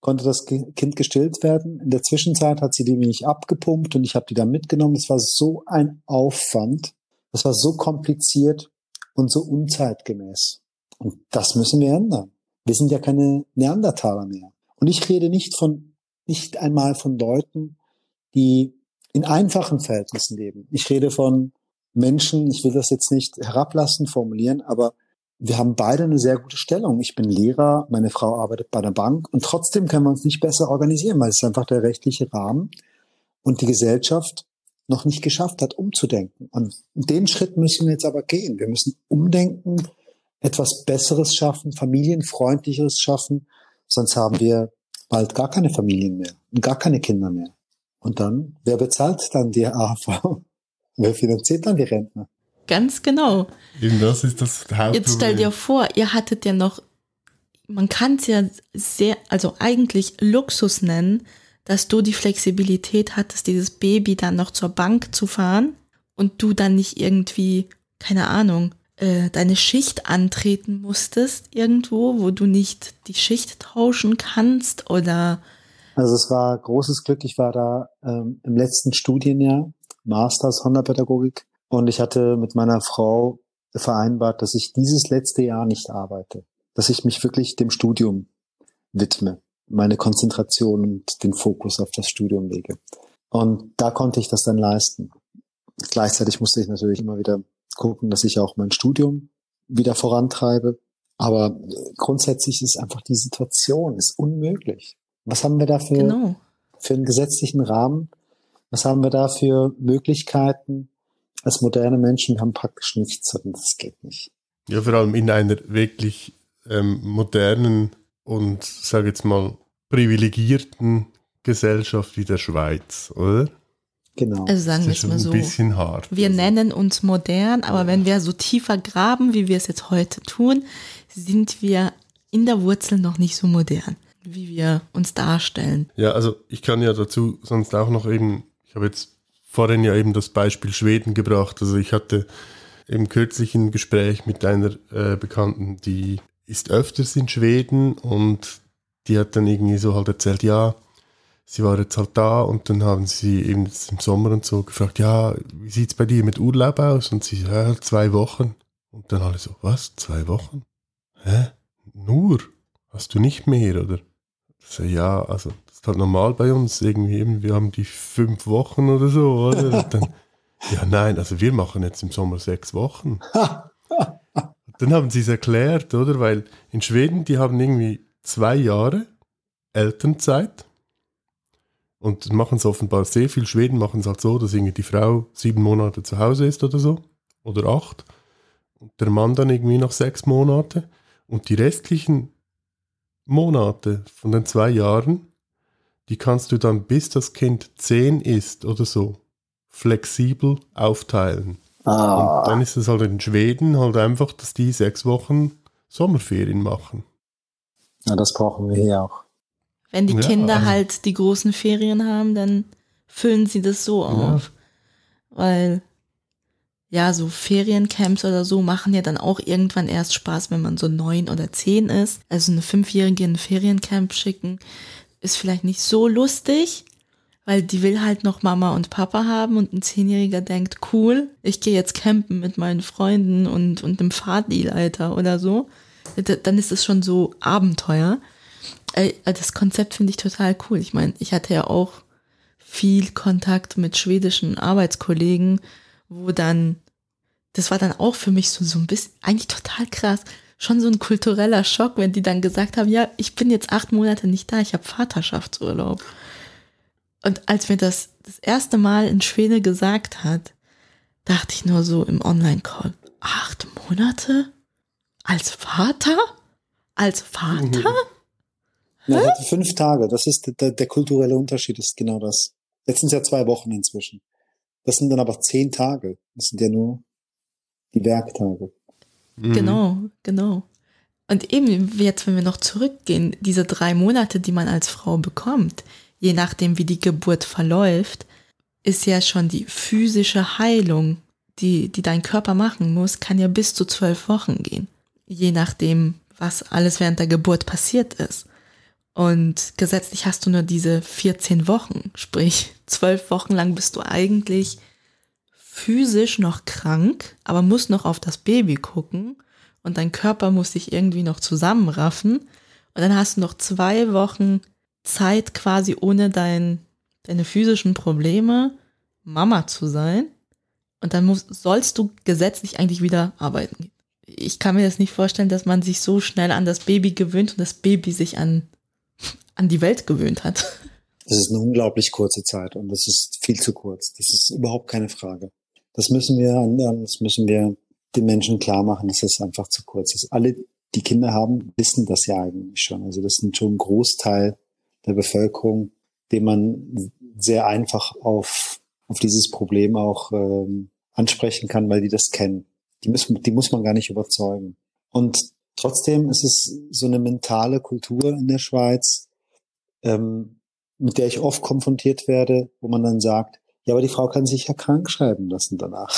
konnte das Kind gestillt werden. In der Zwischenzeit hat sie die wenig abgepumpt und ich habe die dann mitgenommen. Es war so ein Aufwand. Das war so kompliziert und so unzeitgemäß. Und das müssen wir ändern. Wir sind ja keine Neandertaler mehr. Und ich rede nicht von, nicht einmal von Leuten, die in einfachen Verhältnissen leben. Ich rede von Menschen, ich will das jetzt nicht herablassen formulieren, aber wir haben beide eine sehr gute Stellung. Ich bin Lehrer, meine Frau arbeitet bei der Bank und trotzdem können wir uns nicht besser organisieren, weil es einfach der rechtliche Rahmen und die Gesellschaft noch nicht geschafft hat, umzudenken. Und den Schritt müssen wir jetzt aber gehen. Wir müssen umdenken, etwas Besseres schaffen, familienfreundlicheres schaffen, sonst haben wir bald gar keine Familien mehr und gar keine Kinder mehr. Und dann, wer bezahlt dann die AHV? Wer finanziert dann die Rentner? Ganz genau. Eben das ist das Hauptproblem. Jetzt stell dir vor, ihr hattet ja noch, man kann es ja sehr, also eigentlich Luxus nennen, dass du die Flexibilität hattest, dieses Baby dann noch zur Bank zu fahren und du dann nicht irgendwie, keine Ahnung, äh, deine Schicht antreten musstest irgendwo, wo du nicht die Schicht tauschen kannst oder Also es war großes Glück. Ich war da ähm, im letzten Studienjahr, Masters Sonderpädagogik, und ich hatte mit meiner Frau vereinbart, dass ich dieses letzte Jahr nicht arbeite, dass ich mich wirklich dem Studium widme, meine Konzentration und den Fokus auf das Studium lege. Und da konnte ich das dann leisten. Gleichzeitig musste ich natürlich immer wieder gucken, dass ich auch mein Studium wieder vorantreibe. Aber grundsätzlich ist einfach die Situation ist unmöglich. Was haben wir da für, genau. für einen gesetzlichen Rahmen? Was haben wir da für Möglichkeiten als moderne Menschen? Wir haben praktisch nichts und das geht nicht. Ja, vor allem in einer wirklich ähm, modernen und, sage jetzt mal, privilegierten Gesellschaft wie der Schweiz, oder? Genau. Also sagen Das wir ist es schon mal ein so. bisschen hart. Wir Also, nennen uns modern, aber wenn wir so tiefer graben, wie wir es jetzt heute tun, sind wir in der Wurzel noch nicht so modern, wie wir uns darstellen. Ja, also ich kann ja dazu sonst auch noch eben, habe jetzt vorhin ja eben das Beispiel Schweden gebracht. Also ich hatte im kürzlichen Gespräch mit einer äh, Bekannten, die ist öfters in Schweden und die hat dann irgendwie so halt erzählt, ja, sie war jetzt halt da und dann haben sie eben im Sommer und so gefragt, ja, wie sieht's bei dir mit Urlaub aus? Und sie, ja, zwei Wochen. Und dann alle so, was, zwei Wochen? Hä? Nur? Hast du nicht mehr, oder? So, ja, also ist halt normal bei uns irgendwie eben, wir haben die fünf Wochen oder so, oder? Dann, ja, nein, also wir machen jetzt im Sommer sechs Wochen. Dann haben sie es erklärt, oder? Weil in Schweden, die haben irgendwie zwei Jahre Elternzeit und machen es offenbar sehr viel. Schweden machen es halt so, dass irgendwie die Frau sieben Monate zu Hause ist oder so, oder acht, und der Mann dann irgendwie noch sechs Monate. Und die restlichen Monate von den zwei Jahren, die kannst du dann, bis das Kind zehn ist oder so, flexibel aufteilen. Und Ah, dann ist es halt in Schweden halt einfach, dass die sechs Wochen Sommerferien machen. ja, das brauchen wir hier auch. Wenn die Ja, Kinder also- halt die großen Ferien haben, dann füllen sie das so auf. Weil, ja, so Feriencamps oder so machen ja dann auch irgendwann erst Spaß, wenn man so neun oder zehn ist. Also eine Fünfjährige in ein Feriencamp schicken, ist vielleicht nicht so lustig, weil die will halt noch Mama und Papa haben und ein Zehnjähriger denkt, cool, ich gehe jetzt campen mit meinen Freunden und, und einem Fahrtleiter oder so. Dann ist es schon so Abenteuer. Äh, Das Konzept finde ich total cool. Ich meine, ich hatte ja auch viel Kontakt mit schwedischen Arbeitskollegen, wo dann, das war dann auch für mich so, so ein bisschen, eigentlich total krass, schon so ein kultureller Schock, wenn die dann gesagt haben, ja, ich bin jetzt acht Monate nicht da, ich habe Vaterschaftsurlaub. Und als mir das das erste Mal in Schwede gesagt hat, dachte ich nur so im Online-Call, acht Monate? Als Vater? Als Vater? Ja, ich hatte fünf Tage. Das ist der, der kulturelle Unterschied, ist genau das. Jetzt sind es ja zwei Wochen inzwischen. Das sind dann aber zehn Tage. Das sind ja nur die Werktage. Mhm. Genau, genau. Und eben jetzt, wenn wir noch zurückgehen, diese drei Monate, die man als Frau bekommt, je nachdem, wie die Geburt verläuft, ist ja schon die physische Heilung, die, die dein Körper machen muss, kann ja bis zu zwölf Wochen gehen. Je nachdem, was alles während der Geburt passiert ist. Und gesetzlich hast du nur diese 14 Wochen, sprich zwölf Wochen lang bist du eigentlich physisch noch krank, aber musst noch auf das Baby gucken und dein Körper muss sich irgendwie noch zusammenraffen und dann hast du noch zwei Wochen Zeit quasi ohne dein, deine physischen Probleme Mama zu sein und dann musst, sollst du gesetzlich eigentlich wieder arbeiten. Ich kann mir das nicht vorstellen, dass man sich so schnell an das Baby gewöhnt und das Baby sich an, an die Welt gewöhnt hat. Das ist eine unglaublich kurze Zeit und das ist viel zu kurz. Das ist überhaupt keine Frage. Das müssen wir, das müssen wir den Menschen klar machen, dass es einfach zu kurz ist. Alle, die Kinder haben, wissen das ja eigentlich schon. Also das sind schon ein Großteil der Bevölkerung, den man sehr einfach auf, auf dieses Problem auch ähm, ansprechen kann, weil die das kennen. Die, müssen, die muss man gar nicht überzeugen. Und trotzdem ist es so eine mentale Kultur in der Schweiz, ähm, mit der ich oft konfrontiert werde, wo man dann sagt, Ja, aber die Frau kann sich ja krank schreiben lassen danach.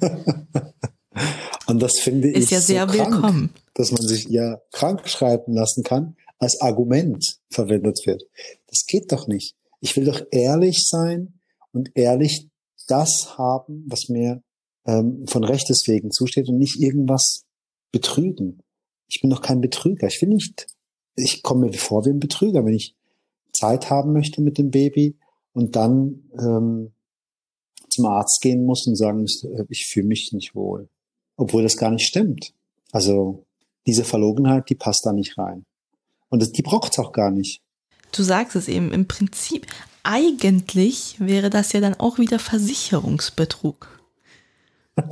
Und das finde Ist ich ja sehr so krank, willkommen. dass man sich ja krank schreiben lassen kann, als Argument verwendet wird. Das geht doch nicht. Ich will doch ehrlich sein und ehrlich das haben, was mir ähm, von Rechtes wegen zusteht und nicht irgendwas betrügen. Ich bin doch kein Betrüger. Ich will nicht, ich komme mir vor wie ein Betrüger, wenn ich Zeit haben möchte mit dem Baby und dann ähm, zum Arzt gehen muss und sagen muss, äh, ich fühle mich nicht wohl. Obwohl das gar nicht stimmt. Also diese Verlogenheit, die passt da nicht rein. Und das, die braucht's auch gar nicht. Du sagst es eben, im Prinzip, eigentlich wäre das ja dann auch wieder Versicherungsbetrug.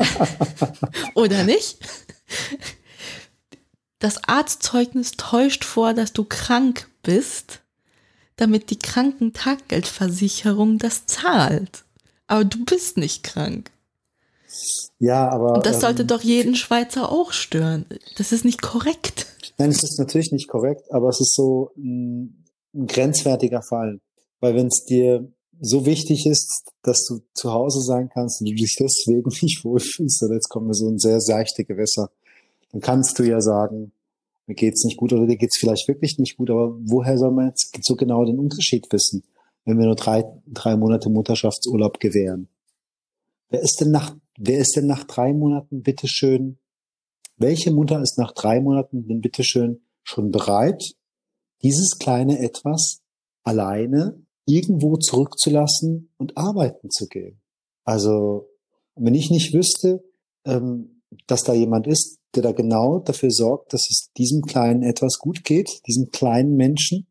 Oder nicht? Das Arztzeugnis täuscht vor, dass du krank bist, damit die Krankentaggeldversicherung das zahlt. Aber du bist nicht krank. Ja, aber. Und das sollte ähm, doch jeden Schweizer auch stören. Das ist nicht korrekt. Nein, es ist natürlich nicht korrekt, aber es ist so ein, ein grenzwertiger Fall. Weil wenn es dir so wichtig ist, dass du zu Hause sein kannst und du dich deswegen nicht wohlfühlst, oder jetzt kommen wir so in sehr seichte Gewässer, dann kannst du ja sagen, mir geht's nicht gut oder dir geht's vielleicht wirklich nicht gut, aber woher soll man jetzt so genau den Unterschied wissen, wenn wir nur drei, drei Monate Mutterschaftsurlaub gewähren? Wer ist denn nach, wer ist denn nach drei Monaten bitteschön, welche Mutter ist nach drei Monaten denn bitteschön schon bereit, dieses kleine Etwas alleine irgendwo zurückzulassen und arbeiten zu gehen? Also, wenn ich nicht wüsste, ähm, dass da jemand ist, der da genau dafür sorgt, dass es diesem kleinen etwas gut geht, diesem kleinen Menschen,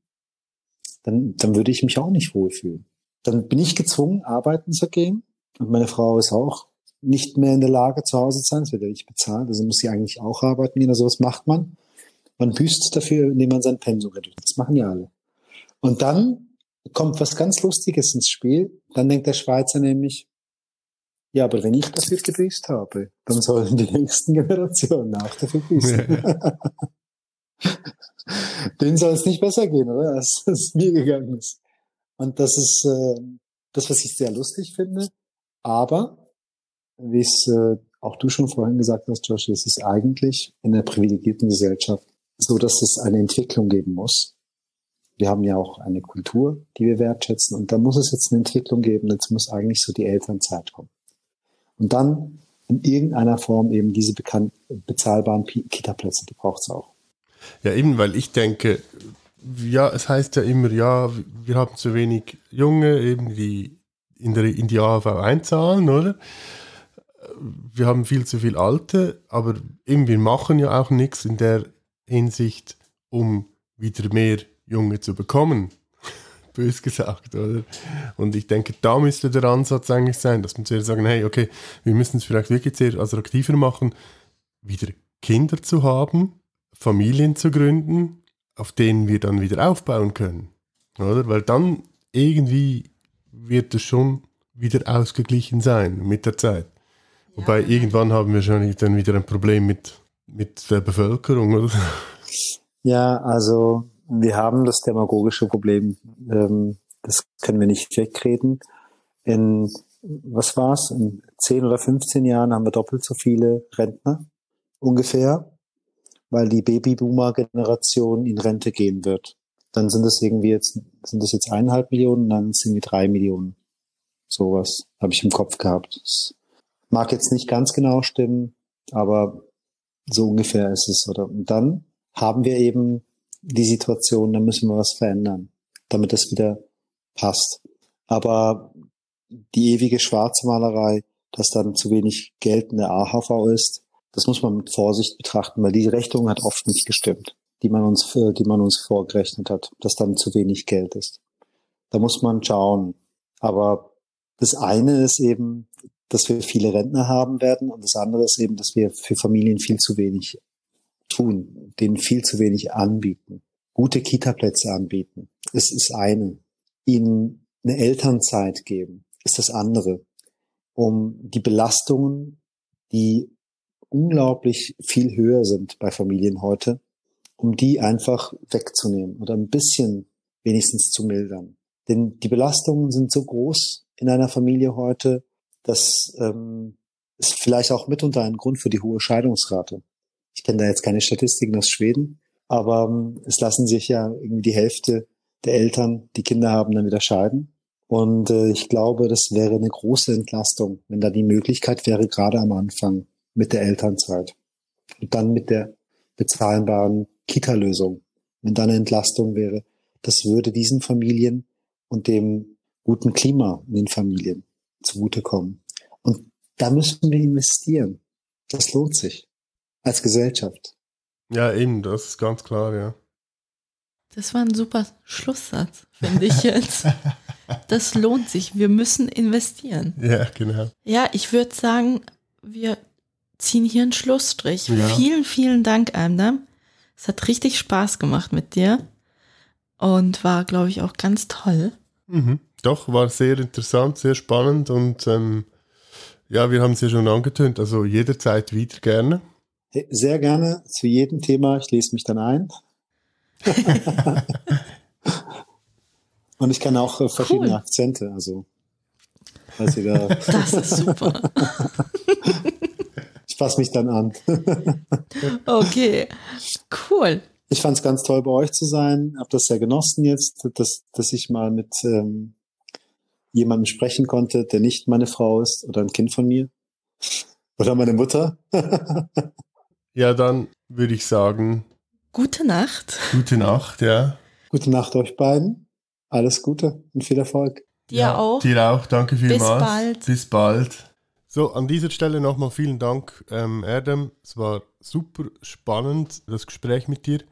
dann, dann würde ich mich auch nicht wohlfühlen. Dann bin ich gezwungen, arbeiten zu gehen. Und meine Frau ist auch nicht mehr in der Lage, zu Hause zu sein. Es wird ja nicht bezahlt. Also muss sie eigentlich auch arbeiten gehen. Also was macht man? Man büßt dafür, indem man sein Pensum reduziert. Das machen ja alle. Und dann kommt was ganz Lustiges ins Spiel. Dann denkt der Schweizer nämlich, ja, aber wenn ich dafür gebüßt habe, dann sollen die nächsten Generationen auch dafür büßen. Denen soll es nicht besser gehen, oder? Als es mir gegangen ist. Und das ist äh, das, was ich sehr lustig finde. Aber, wie es äh, auch du schon vorhin gesagt hast, Josh, es ist eigentlich in der privilegierten Gesellschaft so, dass es eine Entwicklung geben muss. Wir haben ja auch eine Kultur, die wir wertschätzen. Und da muss es jetzt eine Entwicklung geben. Jetzt muss eigentlich so die Elternzeit kommen. Und dann in irgendeiner Form eben diese bekannt, bezahlbaren Kita-Plätze, die braucht es auch. Ja, eben, weil ich denke, ja, es heißt ja immer, ja, wir haben zu wenig Junge, eben die in, der, in die AHV einzahlen, oder? Wir haben viel zu viel Alte, aber eben, wir machen ja auch nichts in der Hinsicht, um wieder mehr Junge zu bekommen. Bös gesagt, oder? Und ich denke, da müsste der Ansatz eigentlich sein, dass man zuerst sagen, hey, okay, wir müssen es vielleicht wirklich sehr attraktiver machen, wieder Kinder zu haben, Familien zu gründen, auf denen wir dann wieder aufbauen können. Oder? Weil dann irgendwie wird es schon wieder ausgeglichen sein mit der Zeit. Ja, Wobei irgendwann haben wir schon dann wieder ein Problem mit, mit der Bevölkerung, oder? Ja, also wir haben das demagogische Problem, ähm, das können wir nicht wegreden. In, was war's, in 10 oder 15 Jahren haben wir doppelt so viele Rentner ungefähr, weil die Babyboomer-Generation in Rente gehen wird. Dann sind es irgendwie jetzt, sind das jetzt eineinhalb Millionen, dann sind wir drei Millionen. Sowas habe ich im Kopf gehabt. Das mag jetzt nicht ganz genau stimmen, aber so ungefähr ist es, oder? Und dann haben wir eben die Situation, da müssen wir was verändern, damit das wieder passt. Aber die ewige Schwarzmalerei, dass dann zu wenig Geld in der AHV ist, das muss man mit Vorsicht betrachten, weil die Rechnung hat oft nicht gestimmt, die man uns, die man uns vorgerechnet hat, dass dann zu wenig Geld ist. Da muss man schauen. Aber das eine ist eben, dass wir viele Rentner haben werden und das andere ist eben, dass wir für Familien viel zu wenig tun, denen viel zu wenig anbieten. Gute Kita-Plätze anbieten, ist das eine. Ihnen eine Elternzeit geben, ist das andere. Um die Belastungen, die unglaublich viel höher sind bei Familien heute, um die einfach wegzunehmen oder ein bisschen wenigstens zu mildern. Denn die Belastungen sind so groß in einer Familie heute, dass ähm, es vielleicht auch mitunter ein Grund für die hohe Scheidungsrate. Ich kenne da jetzt keine Statistiken aus Schweden, aber ähm, es lassen sich ja irgendwie die Hälfte der Eltern, die Kinder haben, dann wieder scheiden. Und äh, ich glaube, das wäre eine große Entlastung, wenn da die Möglichkeit wäre, gerade am Anfang mit der Elternzeit und dann mit der bezahlbaren Kita-Lösung, wenn da eine Entlastung wäre. Das würde diesen Familien und dem guten Klima in den Familien zugutekommen. Und da müssen wir investieren. Das lohnt sich als Gesellschaft. Ja, eben, das ist ganz klar, ja. Das war ein super Schlusssatz, finde ich jetzt. Das lohnt sich. Wir müssen investieren. Ja, genau. Ja, ich würde sagen, wir ziehen hier einen Schlussstrich. Ja. Vielen, vielen Dank, Amdam. Es hat richtig Spaß gemacht mit dir und war, glaube ich, auch ganz toll. Mhm. Doch, war sehr interessant, sehr spannend und ähm, ja, wir haben es ja schon angetönt, also jederzeit wieder gerne. Sehr gerne zu jedem Thema. Ich lese mich dann ein. Und ich kann auch äh, verschiedene Cool. Akzente, also falls ihr da, Das ist super. ich passe mich dann an. Okay, cool. Ich fand es ganz toll, bei euch zu sein. Hab das sehr genossen jetzt, dass, dass ich mal mit ähm, jemandem sprechen konnte, der nicht meine Frau ist oder ein Kind von mir. Oder meine Mutter. Ja, dann würde ich sagen, Gute Nacht. gute Nacht, ja. Gute Nacht euch beiden. Alles Gute und viel Erfolg. Dir ja, auch. Dir auch, danke vielmals. bald. Bis bald. So, an dieser Stelle nochmal vielen Dank, ähm, Adam. Es war super spannend, das Gespräch mit dir.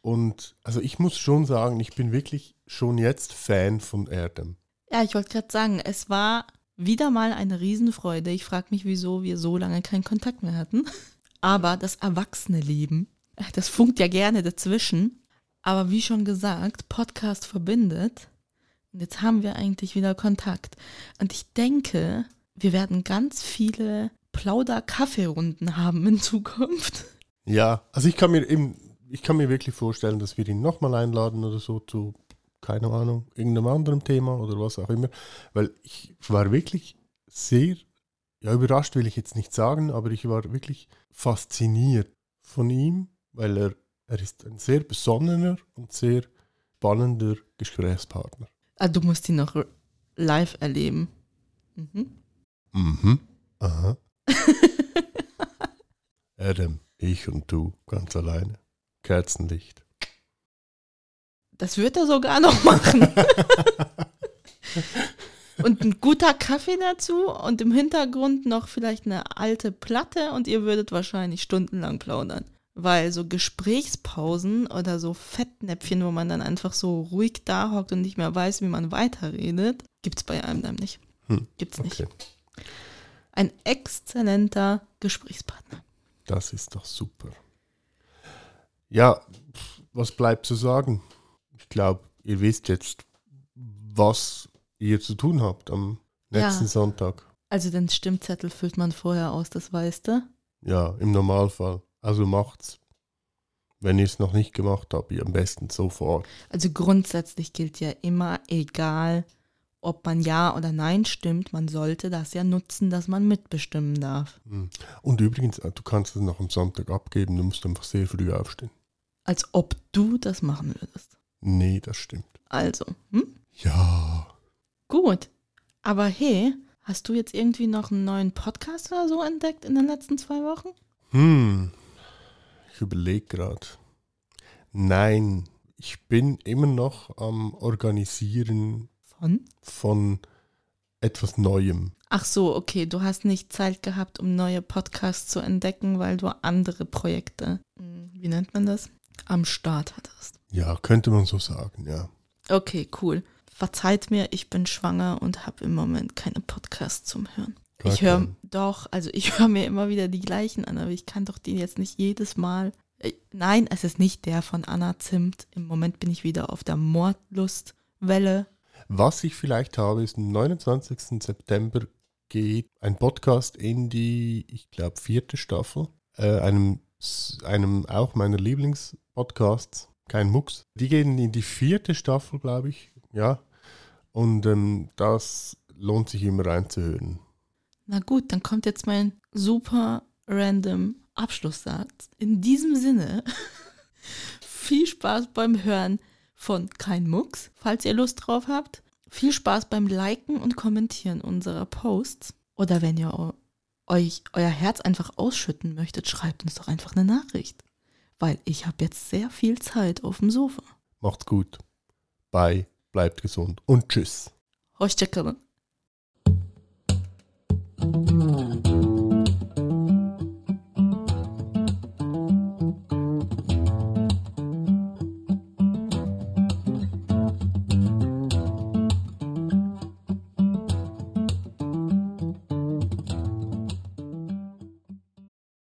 Und also ich muss schon sagen, ich bin wirklich schon jetzt Fan von Adam. Ja, ich wollte gerade sagen, es war wieder mal eine Riesenfreude. Ich frage mich, wieso wir so lange keinen Kontakt mehr hatten. Aber das erwachsene Leben, das funkt ja gerne dazwischen. Aber wie schon gesagt, Podcast verbindet. Und jetzt haben wir eigentlich wieder Kontakt. Und ich denke, wir werden ganz viele Plauder-Kaffeerunden haben in Zukunft. Ja, also ich kann mir eben, ich kann mir wirklich vorstellen, dass wir ihn nochmal einladen oder so zu, keine Ahnung, irgendeinem anderen Thema oder was auch immer. Weil ich war wirklich sehr, ja, überrascht will ich jetzt nicht sagen, aber ich war wirklich fasziniert von ihm, weil er, er ist ein sehr besonnener und sehr spannender Gesprächspartner. Ah, du musst ihn noch live erleben. Mhm. Mhm. Aha. Adam, ich und du ganz alleine. Kerzenlicht. Das wird er sogar noch machen. und ein guter Kaffee dazu und im Hintergrund noch vielleicht eine alte Platte und ihr würdet wahrscheinlich stundenlang plaudern. Weil so Gesprächspausen oder so Fettnäpfchen, wo man dann einfach so ruhig da hockt und nicht mehr weiß, wie man weiterredet, gibt's bei einem dann nicht. Hm, Gibt's nicht. Okay, Ein exzellenter Gesprächspartner. das ist doch super. Ja, was bleibt zu sagen? Ich glaube, ihr wisst jetzt, was ihr zu tun habt am nächsten Ja. Sonntag. Also den Stimmzettel füllt man vorher aus, das weißt du. Ja, im Normalfall. Also macht's. Wenn ihr es noch nicht gemacht habt, ihr am besten sofort. Also grundsätzlich gilt ja immer, egal ob man Ja oder Nein stimmt, man sollte das ja nutzen, dass man mitbestimmen darf. Hm. Und übrigens, äh, du kannst es noch am Sonntag abgeben, du musst einfach sehr früh aufstehen. Als ob du das machen würdest. Nee, das stimmt. Also, hm? Ja. Gut. Aber hey, hast du jetzt irgendwie noch einen neuen Podcast oder so entdeckt in den letzten zwei Wochen? Hm, ich überlege gerade. Nein, ich bin immer noch am Organisieren Von? von etwas Neuem. Ach so, okay, du hast nicht Zeit gehabt, um neue Podcasts zu entdecken, weil du andere Projekte, hm, wie nennt man das, am Start hattest. Ja, könnte man so sagen, ja. Okay, cool. Verzeiht mir, ich bin schwanger und habe im Moment keine Podcasts zum Hören. Gar ich höre doch, also ich höre mir immer wieder die gleichen an, aber ich kann doch die jetzt nicht jedes Mal. Äh, Nein, es ist nicht der von Anna Zimt. Im Moment bin ich wieder auf der Mordlustwelle. Was ich vielleicht habe, ist am 29. September geht ein Podcast in die, ich glaube, vierte Staffel. Äh, einem, einem auch meiner Lieblingspodcasts, kein Mucks. Die gehen in die vierte Staffel, glaube ich. Ja. Und ähm, das lohnt sich immer reinzuhören. Na gut, dann kommt jetzt mein super random Abschlusssatz. In diesem Sinne, viel Spaß beim Hören von Kein Mucks, falls ihr Lust drauf habt. Viel Spaß beim Liken und Kommentieren unserer Posts. Oder wenn ihr euch euer Herz einfach ausschütten möchtet, schreibt uns doch einfach eine Nachricht. Weil ich habe jetzt sehr viel Zeit auf dem Sofa. Macht's gut. Bye, bleibt gesund und tschüss. Hoşçakalın.